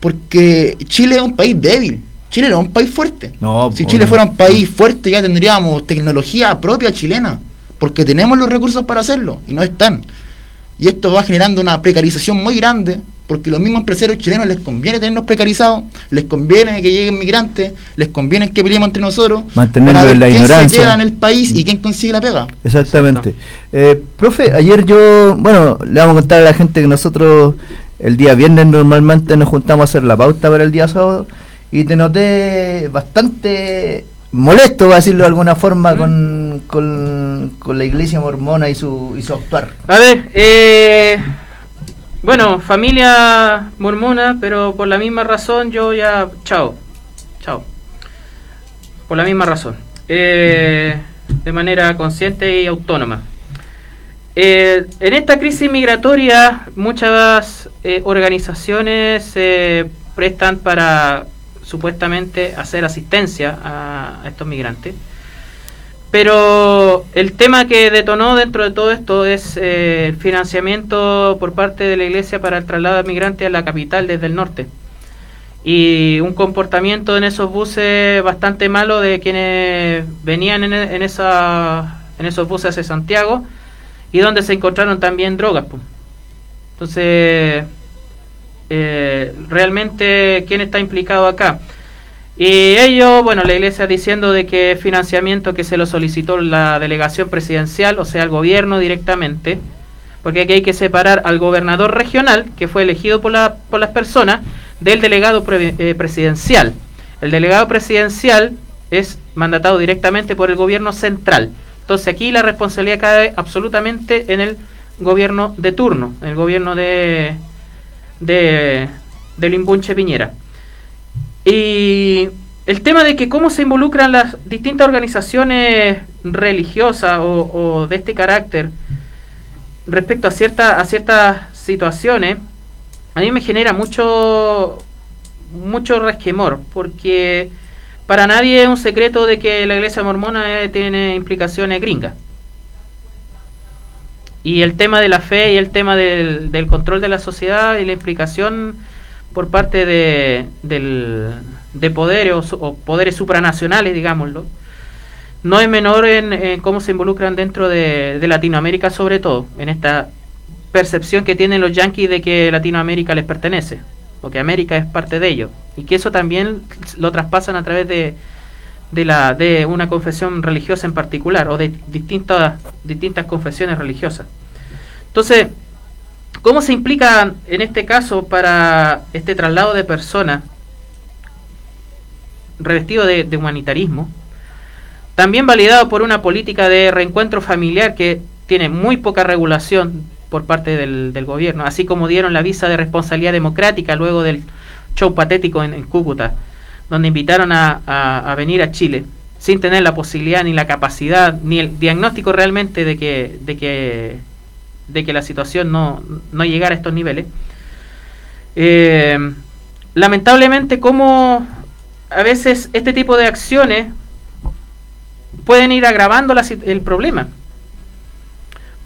porque Chile es un país débil Chile no es un país fuerte No, si Chile no. fuera un país fuerte ya tendríamos tecnología propia chilena porque tenemos los recursos para hacerlo y no están y esto va generando una precarización muy grande porque los mismos empresarios chilenos les conviene tenernos precarizados, les conviene que lleguen migrantes, les conviene que peleemos entre nosotros, ver en la quién ignorancia. se queda en el país y quién consigue la pega. Exactamente. Eh, profe, ayer yo, bueno, le vamos a contar a la gente que nosotros el día viernes normalmente nos juntamos a hacer la pauta para el día sábado y te noté bastante molesto, a decirlo de alguna forma, con, con, con la iglesia mormona y su, y su actuar. A ver, eh, bueno, familia mormona, pero por la misma razón yo ya, chao, chao. Por la misma razón. Eh, de manera consciente y autónoma. Eh, en esta crisis migratoria muchas eh, organizaciones se prestan para supuestamente hacer asistencia a, estos migrantes. Pero el tema que detonó dentro de todo esto es eh, el financiamiento por parte de la iglesia para el traslado de migrantes a la capital desde el norte. Y un comportamiento en esos buses bastante malo de quienes venían en, en esos buses hacia Santiago y donde se encontraron también drogas. po. Entonces, eh, realmente, ¿quién está implicado acá? Y ellos, bueno, la iglesia diciendo de que financiamiento que se lo solicitó la delegación presidencial, o sea, el gobierno directamente, porque aquí hay que separar al gobernador regional, que fue elegido por, la, por las personas, del delegado pre- eh, presidencial. El delegado presidencial es mandatado directamente por el gobierno central. Entonces aquí la responsabilidad cae absolutamente en el gobierno de turno, en el gobierno de, de del Imbunche Piñera. Y el tema de que cómo se involucran las distintas organizaciones religiosas o, o de este carácter respecto a, cierta, a ciertas situaciones, a mí me genera mucho, mucho resquemor, porque para nadie es un secreto de que la iglesia mormona eh, tiene implicaciones gringas. Y el tema de la fe y el tema del, control de la sociedad y la implicación por parte de, poderes o, poderes supranacionales, digámoslo, no es menor en, cómo se involucran dentro de, de Latinoamérica, sobre todo, en esta percepción que tienen los yanquis de que Latinoamérica les pertenece, o que América es parte de ellos, y que eso también lo traspasan a través de, de, la, de una confesión religiosa en particular, o de distintas, distintas confesiones religiosas. Entonces, ¿cómo se implica en este caso para este traslado de personas revestido de humanitarismo? También validado por una política de reencuentro familiar que tiene muy poca regulación por parte del, gobierno, así como dieron la visa de responsabilidad democrática luego del show patético en, Cúcuta, donde invitaron a, venir a Chile sin tener la posibilidad ni la capacidad ni el diagnóstico realmente de que de que de que la situación no, no llegara a estos niveles. Eh, lamentablemente, como a veces este tipo de acciones pueden ir agravando el problema.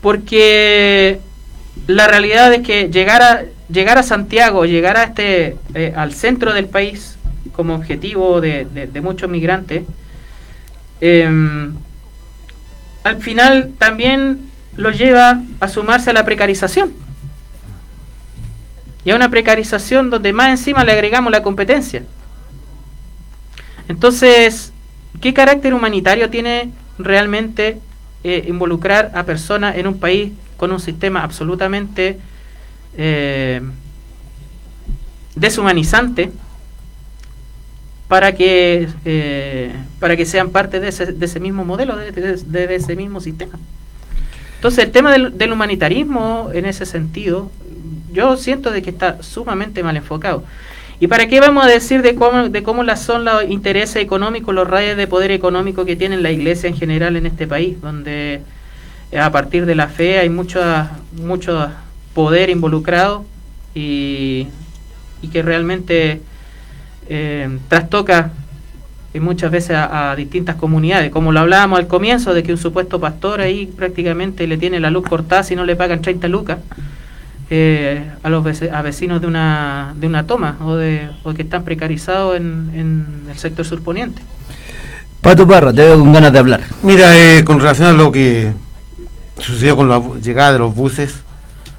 Porque la realidad es que llegar a, llegar a Santiago, llegar a este, eh, al centro del país como objetivo de, muchos migrantes, eh, al final también lo lleva a sumarse a la precarización. Y a una precarización donde más encima le agregamos la competencia. Entonces, ¿qué carácter humanitario tiene realmente eh, involucrar a personas en un país con un sistema absolutamente eh, deshumanizante para que eh, para que sean parte de ese, de ese mismo modelo, de, de, ese mismo sistema. Entonces el tema del, del, humanitarismo en ese sentido, yo siento de que está sumamente mal enfocado. ¿Y para qué vamos a decir de cómo, de cómo son los intereses económicos, los rayos de poder económico que tiene la iglesia en general en este país, donde a partir de la fe hay mucho, mucho poder involucrado y, y que realmente eh, trastoca y muchas veces a, a, distintas comunidades, como lo hablábamos al comienzo, de que un supuesto pastor ahí prácticamente le tiene la luz cortada si no le pagan 30 lucas eh, a los a vecinos de una, de una toma o, de, o que están precarizados en, en el sector surponiente. Pato Parra, te veo con ganas de hablar. Mira, eh, con relación a lo que sucedió con la llegada de los buses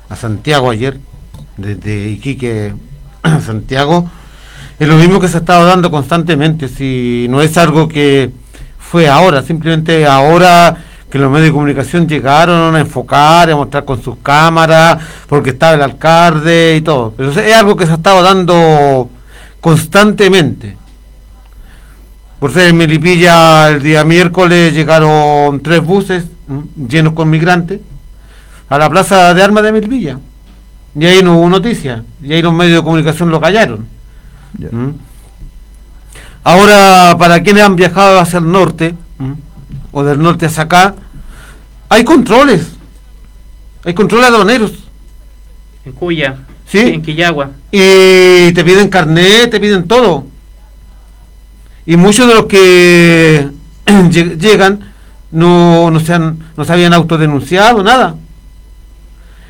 a Santiago ayer, desde Iquique a Santiago, es lo mismo que se ha estado dando constantemente, si no es algo que fue ahora, simplemente ahora que los medios de comunicación llegaron a enfocar, a mostrar con sus cámaras, porque estaba el alcalde y todo, pero es algo que se ha estado dando constantemente. Por ser en Melipilla el día miércoles llegaron tres buses llenos con migrantes a la plaza de armas de Melipilla. Y ahí no hubo noticia, y ahí los medios de comunicación lo callaron. Yeah. ¿Mm? Ahora, para quienes han viajado hacia el norte, ¿Mm? o del norte hacia acá, hay controles. Hay controles aduaneros. En Cuya, ¿Sí? en Quillagua. Y te piden carnet, te piden todo. Y muchos de los que llegan no, no, se han, no se habían autodenunciado, nada.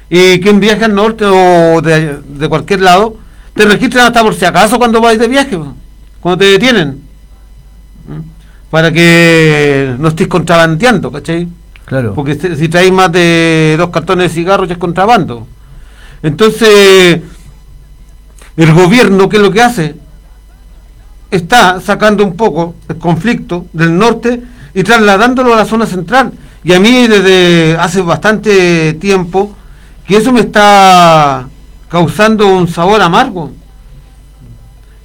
Y quien viaja al norte o de, de cualquier lado, te registran hasta por si acaso cuando vais de viaje, cuando te detienen. Para que no estés contrabandeando, ¿cachai? Claro. Porque si traéis más de dos cartones de cigarros ya es contrabando. Entonces, el gobierno, ¿qué es lo que hace? Está sacando un poco el conflicto del norte y trasladándolo a la zona central. Y a mí desde hace bastante tiempo que eso me está causando un sabor amargo.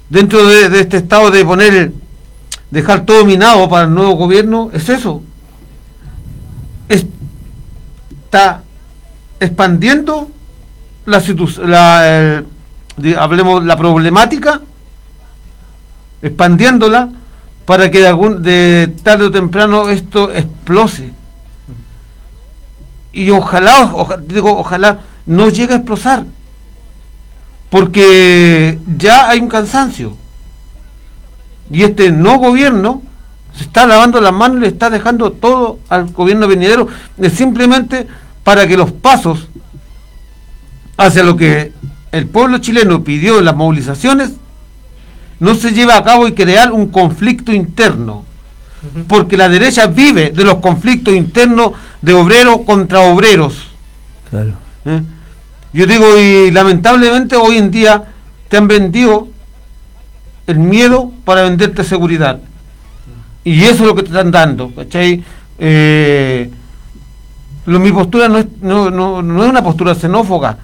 Dentro de, este estado de poner, dejar todo minado para el nuevo gobierno, es eso. Está expandiendo la, eh, hablemos la problemática, expandiéndola para que de, algún, de tarde o temprano esto explose. Y ojalá, digo, ojalá no llegue a explosar porque ya hay un cansancio. Y este no gobierno se está lavando las manos y le está dejando todo al gobierno venidero, es simplemente para que los pasos hacia lo que el pueblo chileno pidió en las movilizaciones no se lleve a cabo y crear un conflicto interno. Porque la derecha vive de los conflictos internos de obreros contra obreros. Claro. ¿Eh? Yo digo, y lamentablemente hoy en día te han vendido el miedo para venderte seguridad. Y eso es lo que te están dando, ¿cachai? Eh, lo, mi postura no es, no, no, no es una postura xenófoga,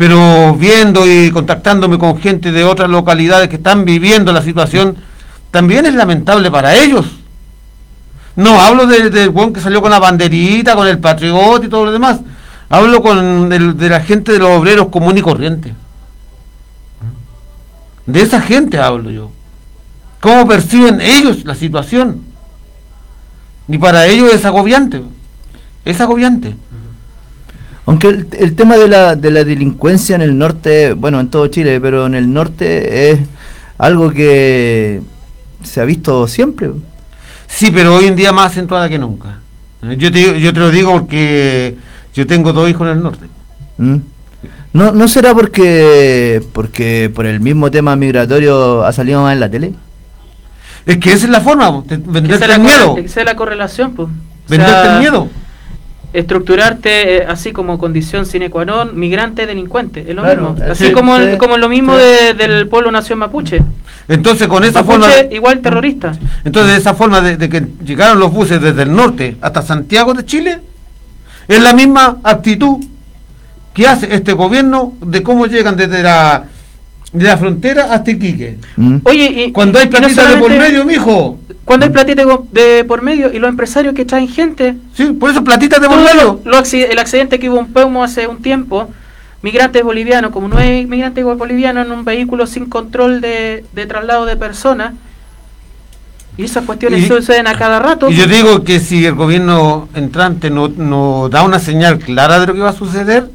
pero viendo y contactándome con gente de otras localidades que están viviendo la situación, también es lamentable para ellos. No hablo del de, buen que salió con la banderita, con el patriota y todo lo demás. Hablo con de la gente de los obreros común y corriente. De esa gente hablo yo. ¿Cómo perciben ellos la situación? Y para ellos es agobiante. Es agobiante. Aunque el, el, tema de la, de la delincuencia en el norte, bueno, en todo Chile, pero en el norte es algo que se ha visto siempre. Sí, pero hoy en día más acentuada que nunca. Yo te, yo te lo digo porque yo tengo dos hijos en el norte. ¿Mm? ¿No, ¿No será porque, porque por el mismo tema migratorio ha salido más en la tele? Es que esa es la forma, venderte el miedo. Esa es la correlación, pues. Venderte o sea, el miedo. Estructurarte eh, así como condición sine qua non, migrante, delincuente, es lo Claro, mismo. Así sí, como, sí, el- como lo mismo sí. de- del pueblo nación mapuche. Entonces con esa Mapuche forma... igual terrorista. Entonces esa forma de, de que llegaron los buses desde el norte hasta Santiago de Chile, es la misma actitud que hace este gobierno de cómo llegan desde la, de la frontera hasta Iquique. Oye, y, Cuando hay no platita de por medio, mijo. Cuando hay platita de, por medio y los empresarios que traen gente. Sí, por eso platita de por medio. lo- el accidente que hubo en Peumo hace un tiempo, migrantes bolivianos, como nueve migrantes bolivianos en un vehículo sin control de, de traslado de personas. Y esas cuestiones Y- suceden a cada rato. Y yo digo que si el gobierno entrante no, no da una señal clara de lo que va a suceder,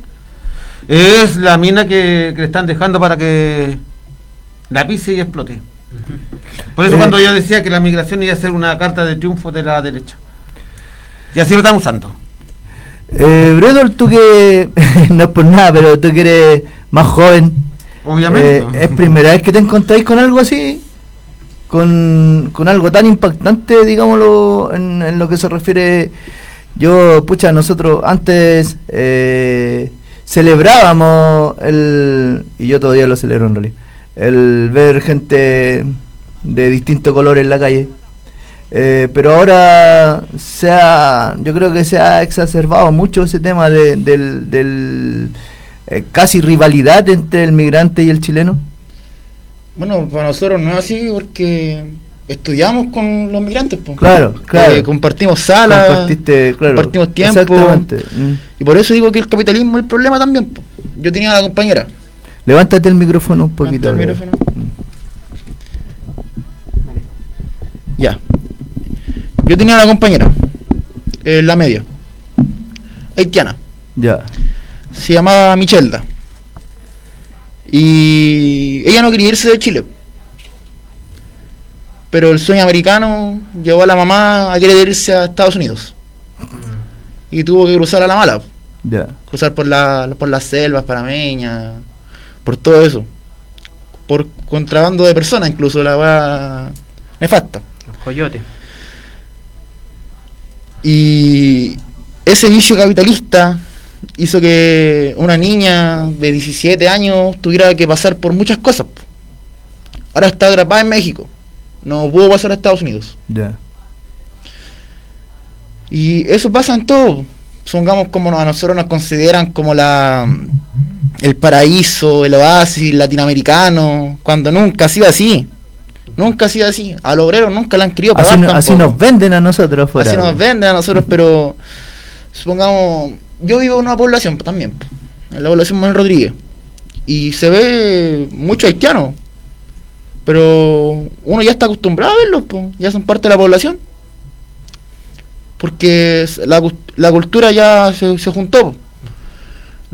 es la mina que, que le están dejando para que la pise y explote. Por eso Eh. cuando yo decía que la migración iba a ser una carta de triunfo de la derecha. Y así lo están usando. Eh, Bredor, tú que no es por nada, pero tú que eres más joven, Obviamente. eh, ¿es primera vez que te encontráis con algo así? Con, con algo tan impactante, digámoslo, en, en lo que se refiere. Yo, pucha, nosotros antes eh, celebrábamos el. Y yo todavía lo celebro en realidad. El ver gente de distinto color en la calle. Eh, pero ahora se ha, yo creo que se ha exacerbado mucho ese tema de, del, del, eh, casi rivalidad entre el migrante y el chileno. Bueno, para nosotros no es así porque estudiamos con los migrantes. po. Claro, claro. Eh, compartimos salas, claro, compartimos tiempo. exactamente. Mm. Y por eso digo que el capitalismo es el problema también. Yo tenía a la compañera. Levántate el micrófono un poquito. el micrófono. Ya. Yo tenía a la compañera, en la media, haitiana. Ya. Se llamaba Michelda. Y ella no quería irse de Chile. Pero el sueño americano llevó a la mamá a querer irse a Estados Unidos. Y tuvo que cruzar a la mala. Ya. Cruzar por, la, por las selvas parameñas, por todo eso. Por contrabando de personas, incluso la va nefasta. Coyote. Y ese vicio capitalista hizo que una niña de 17 años tuviera que pasar por muchas cosas. Ahora está atrapada en México. No pudo pasar a Estados Unidos. Ya. Y eso pasa en todo. Supongamos como a nosotros nos consideran como la el paraíso, el oasis latinoamericano, cuando nunca ha sido así. Nunca ha sido así. Al obrero nunca le han querido Así, pagar no- así tampoco. nos venden a nosotros fuera. Así nos venden a nosotros, pero supongamos, yo vivo en una población también, en la población Manuel Rodríguez, y se ve mucho haitiano, pero uno ya está acostumbrado a verlos, po, ya son parte de la población, porque la, la cultura ya se, se juntó. po.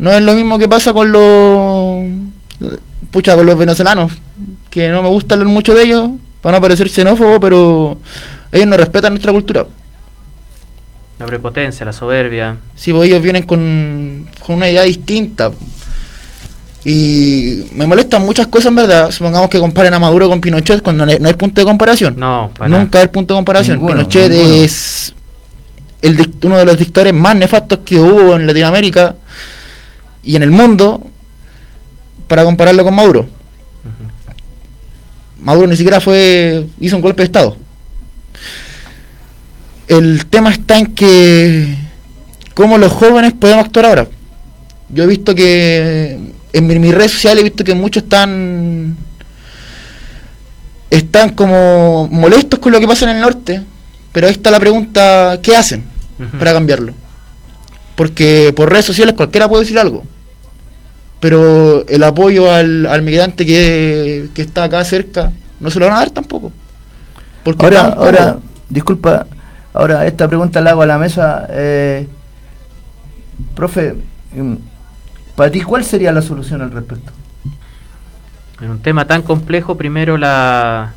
No es lo mismo que pasa con los pucha con los venezolanos, que no me gusta hablar mucho de ellos, para no parecer xenófobo, pero ellos no respetan nuestra cultura. La prepotencia, la soberbia. Sí, pues ellos vienen con, con una idea distinta. Y me molestan muchas cosas, en verdad. Supongamos que comparen a Maduro con Pinochet cuando no hay, punto de comparación. No, para nada. Nunca hay punto de comparación. Ninguno, Pinochet ninguno. es el uno de los dictadores más nefastos que hubo en Latinoamérica. Y en el mundo para compararlo con Maduro. Maduro ni siquiera fue hizo un golpe de estado. El tema está en que cómo los jóvenes podemos actuar ahora. Yo he visto que en mis redes sociales he visto que muchos están están como molestos con lo que pasa en el norte, pero ahí está la pregunta, ¿qué hacen para cambiarlo? Porque por redes sociales cualquiera puede decir algo, pero el apoyo al, al migrante que, que está acá cerca no se lo van a dar tampoco. Porque ahora, tampoco- ahora, disculpa, ahora esta pregunta la hago a la mesa. Eh, profe, mm, para ti, ¿cuál sería la solución al respecto? En un tema tan complejo, primero la,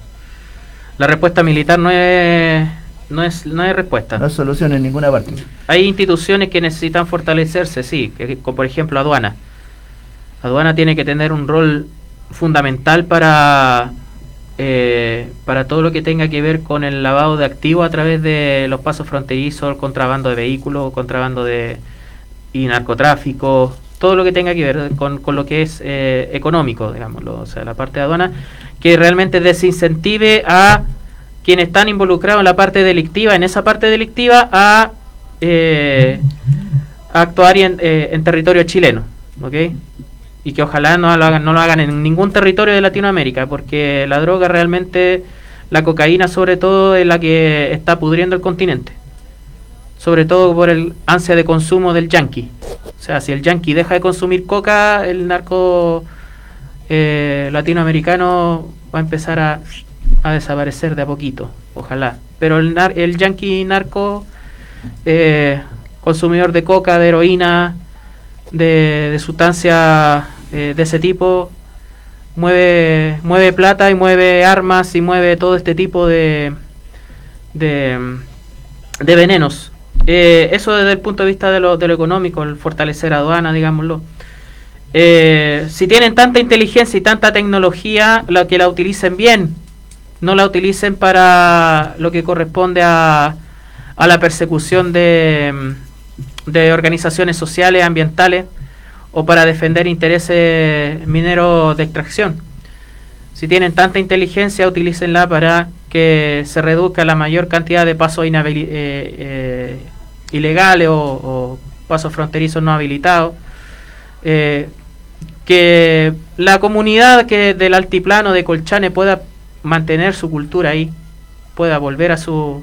la respuesta militar no es, no es, no es respuesta. No hay solución en ninguna parte. Hay instituciones que necesitan fortalecerse, sí, que, como por ejemplo aduana. Aduana tiene que tener un rol fundamental para eh, para todo lo que tenga que ver con el lavado de activos a través de los pasos fronterizos, el contrabando de vehículos, contrabando de y narcotráfico, todo lo que tenga que ver con, con lo que es eh, económico, digámoslo, o sea, la parte de aduana, que realmente desincentive a quienes están involucrados en la parte delictiva, en esa parte delictiva, a, eh, actuar en, eh, en territorio chileno, ¿ok? Y que ojalá no lo, hagan, no lo hagan en ningún territorio de Latinoamérica, porque la droga realmente, la cocaína sobre todo, es la que está pudriendo el continente. Sobre todo por el ansia de consumo del yanqui. O sea, si el yanqui deja de consumir coca, el narco eh, latinoamericano va a empezar a, a desaparecer de a poquito, ojalá. Pero el, nar- el yanqui narco, eh, consumidor de coca, de heroína, de, de sustancias eh, de ese tipo, mueve, mueve plata y mueve armas y mueve todo este tipo de, de, de venenos. Eh, eso desde el punto de vista de lo, de lo económico, el fortalecer aduana, digámoslo. Si tienen tanta inteligencia y tanta tecnología, la que la utilicen bien, no la utilicen para lo que corresponde a, a la persecución de, de organizaciones sociales, ambientales o para defender intereses mineros de extracción. Si tienen tanta inteligencia, utilícenla para que se reduzca la mayor cantidad de pasos eh, eh, ilegales o, o pasos fronterizos no habilitados. Eh, que la comunidad que del altiplano de Colchane pueda mantener su cultura ahí, pueda volver a su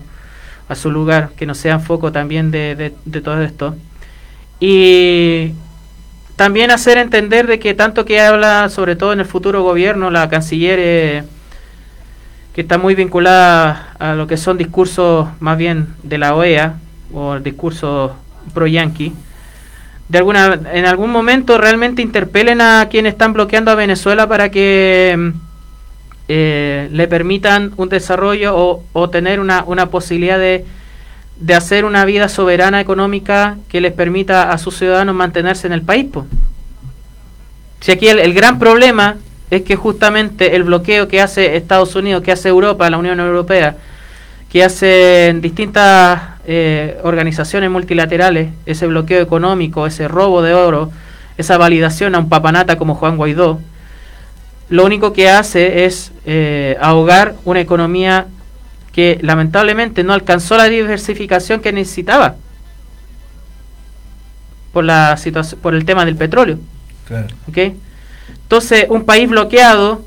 a su lugar, que no sea foco también de, de- de todo esto. Y también hacer entender de que tanto que habla, sobre todo en el futuro gobierno, la canciller, eh, que está muy vinculada a lo que son discursos más bien de la OEA o discursos pro-yanqui, de alguna, en algún momento realmente interpelen a quienes están bloqueando a Venezuela para que mm, eh, le permitan un desarrollo o, o tener una, una posibilidad de, de hacer una vida soberana económica que les permita a sus ciudadanos mantenerse en el país. po. Si aquí el, el gran problema es que justamente el bloqueo que hace Estados Unidos, que hace Europa, la Unión Europea, que hacen distintas eh, organizaciones multilaterales, ese bloqueo económico, ese robo de oro, esa validación a un papanata como Juan Guaidó, lo único que hace es eh, ahogar una economía que lamentablemente no alcanzó la diversificación que necesitaba por la situación por el tema del petróleo. ¿ok? Entonces, un país bloqueado,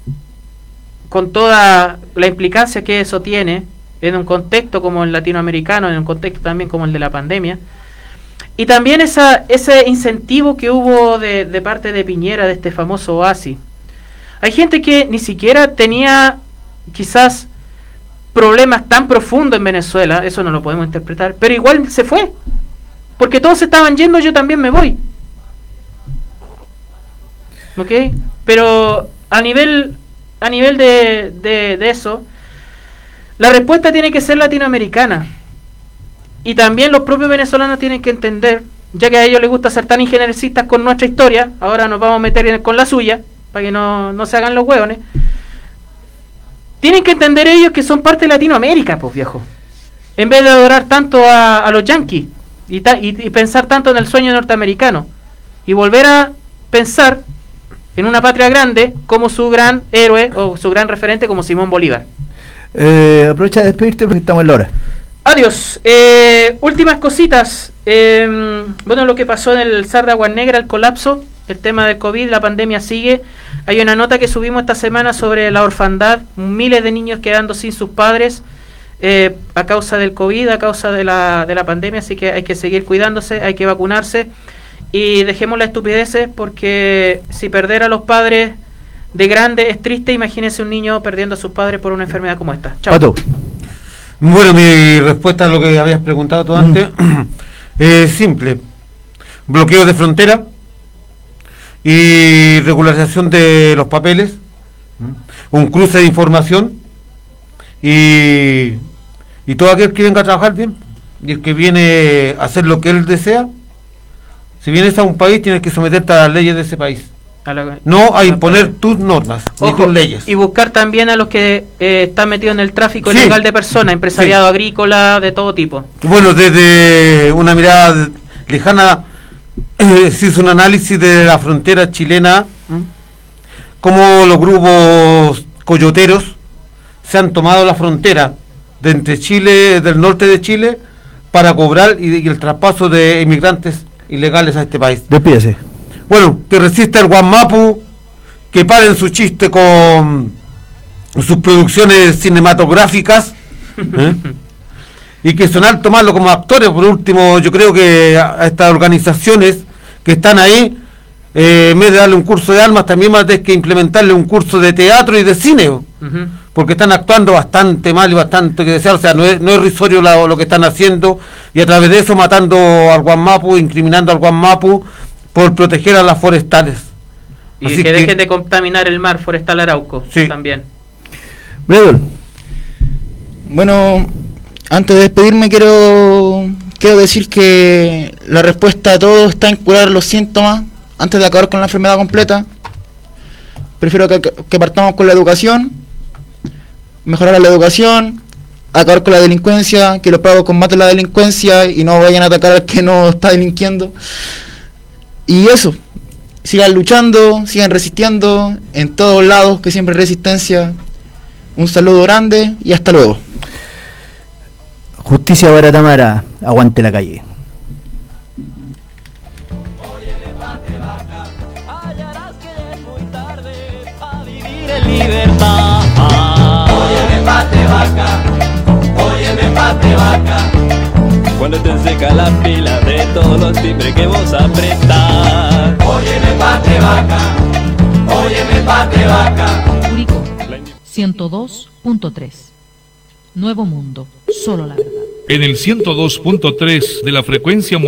con toda la implicancia que eso tiene, en un contexto como el latinoamericano, en un contexto también como el de la pandemia, y también esa, ese incentivo que hubo de, de parte de Piñera, de este famoso oasis. Hay gente que ni siquiera tenía quizás problemas tan profundos en Venezuela, eso no lo podemos interpretar, pero igual se fue. Porque todos estaban yendo, yo también me voy. ¿Ok? Pero a nivel, a nivel de, de, eso, la respuesta tiene que ser latinoamericana. Y también los propios venezolanos tienen que entender, ya que a ellos les gusta ser tan ingenieristas con nuestra historia, ahora nos vamos a meter con la suya, para que no, no se hagan los hueones. Tienen que entender ellos que son parte de Latinoamérica, pues viejo. En vez de adorar tanto a, a los yanquis y, ta- y- y pensar tanto en el sueño norteamericano. Y volver a, pensar en una patria grande como su gran héroe o su gran referente como Simón Bolívar. Eh, aprovecha de despedirte porque estamos en la hora. Adiós. Eh, últimas cositas. Eh, bueno, lo que pasó en el SAR de Negra, el colapso, el tema del COVID, la pandemia sigue. Hay una nota que subimos esta semana sobre la orfandad, miles de niños quedando sin sus padres eh, a causa del COVID, a causa de la, de la pandemia, así que hay que seguir cuidándose, hay que vacunarse y dejemos las estupideces porque si perder a los padres de grande es triste, imagínense un niño perdiendo a sus padres por una enfermedad como esta. Chao. Pato. Bueno, mi respuesta a lo que habías preguntado tú antes es simple. Bloqueo de frontera y regularización de los papeles, un cruce de información y, y todo aquel que venga a trabajar bien y el que viene a hacer lo que él desea, si vienes a un país tienes que someterte a las leyes de ese país. A la- No a imponer tus normas ni Ojo, tus leyes. Y buscar también a los que eh, están metidos en el tráfico Sí. ilegal de personas, empresariado agrícola, de todo tipo. Bueno, desde una mirada lejana eh, se hizo un análisis de la frontera chilena, ¿m? cómo los grupos coyoteros se han tomado la frontera de entre Chile, del norte de Chile, para cobrar y, y el traspaso de inmigrantes ilegales a este país. Despídese. Bueno, que resista el Guamapu, que paren su chiste con sus producciones cinematográficas ¿eh? y que son alto malo como actores. Por último, yo creo que a estas organizaciones que están ahí, eh, en vez de darle un curso de armas, también más de que implementarle un curso de teatro y de cine, porque están actuando bastante mal y bastante que desear. O sea, no es, no es risorio la- lo que están haciendo y a través de eso matando al Guamapu, incriminando al Guamapu por proteger a las forestales. Y Así que, que- dejen de contaminar el mar forestal Arauco también. Bueno, antes de despedirme quiero quiero decir que la respuesta a todo está en curar los síntomas antes de acabar con la enfermedad completa. Prefiero que, partamos con la educación, mejorar la educación, acabar con la delincuencia, que los pagos combaten la delincuencia y no vayan a atacar al que no está delinquiendo. Y eso, sigan luchando, sigan resistiendo en todos lados, que siempre hay resistencia. Un saludo grande y hasta luego. Justicia para Tamara, aguante la calle. libertad. Óyeme, pate vaca, óyeme, pate vaca. Cuando te seca la pila de todos los timbres que vos apretás. Óyeme, pate vaca, óyeme, pate vaca. Curicó 102.3 Nuevo Mundo, solo la verdad. En el 102.3 de la frecuencia modulada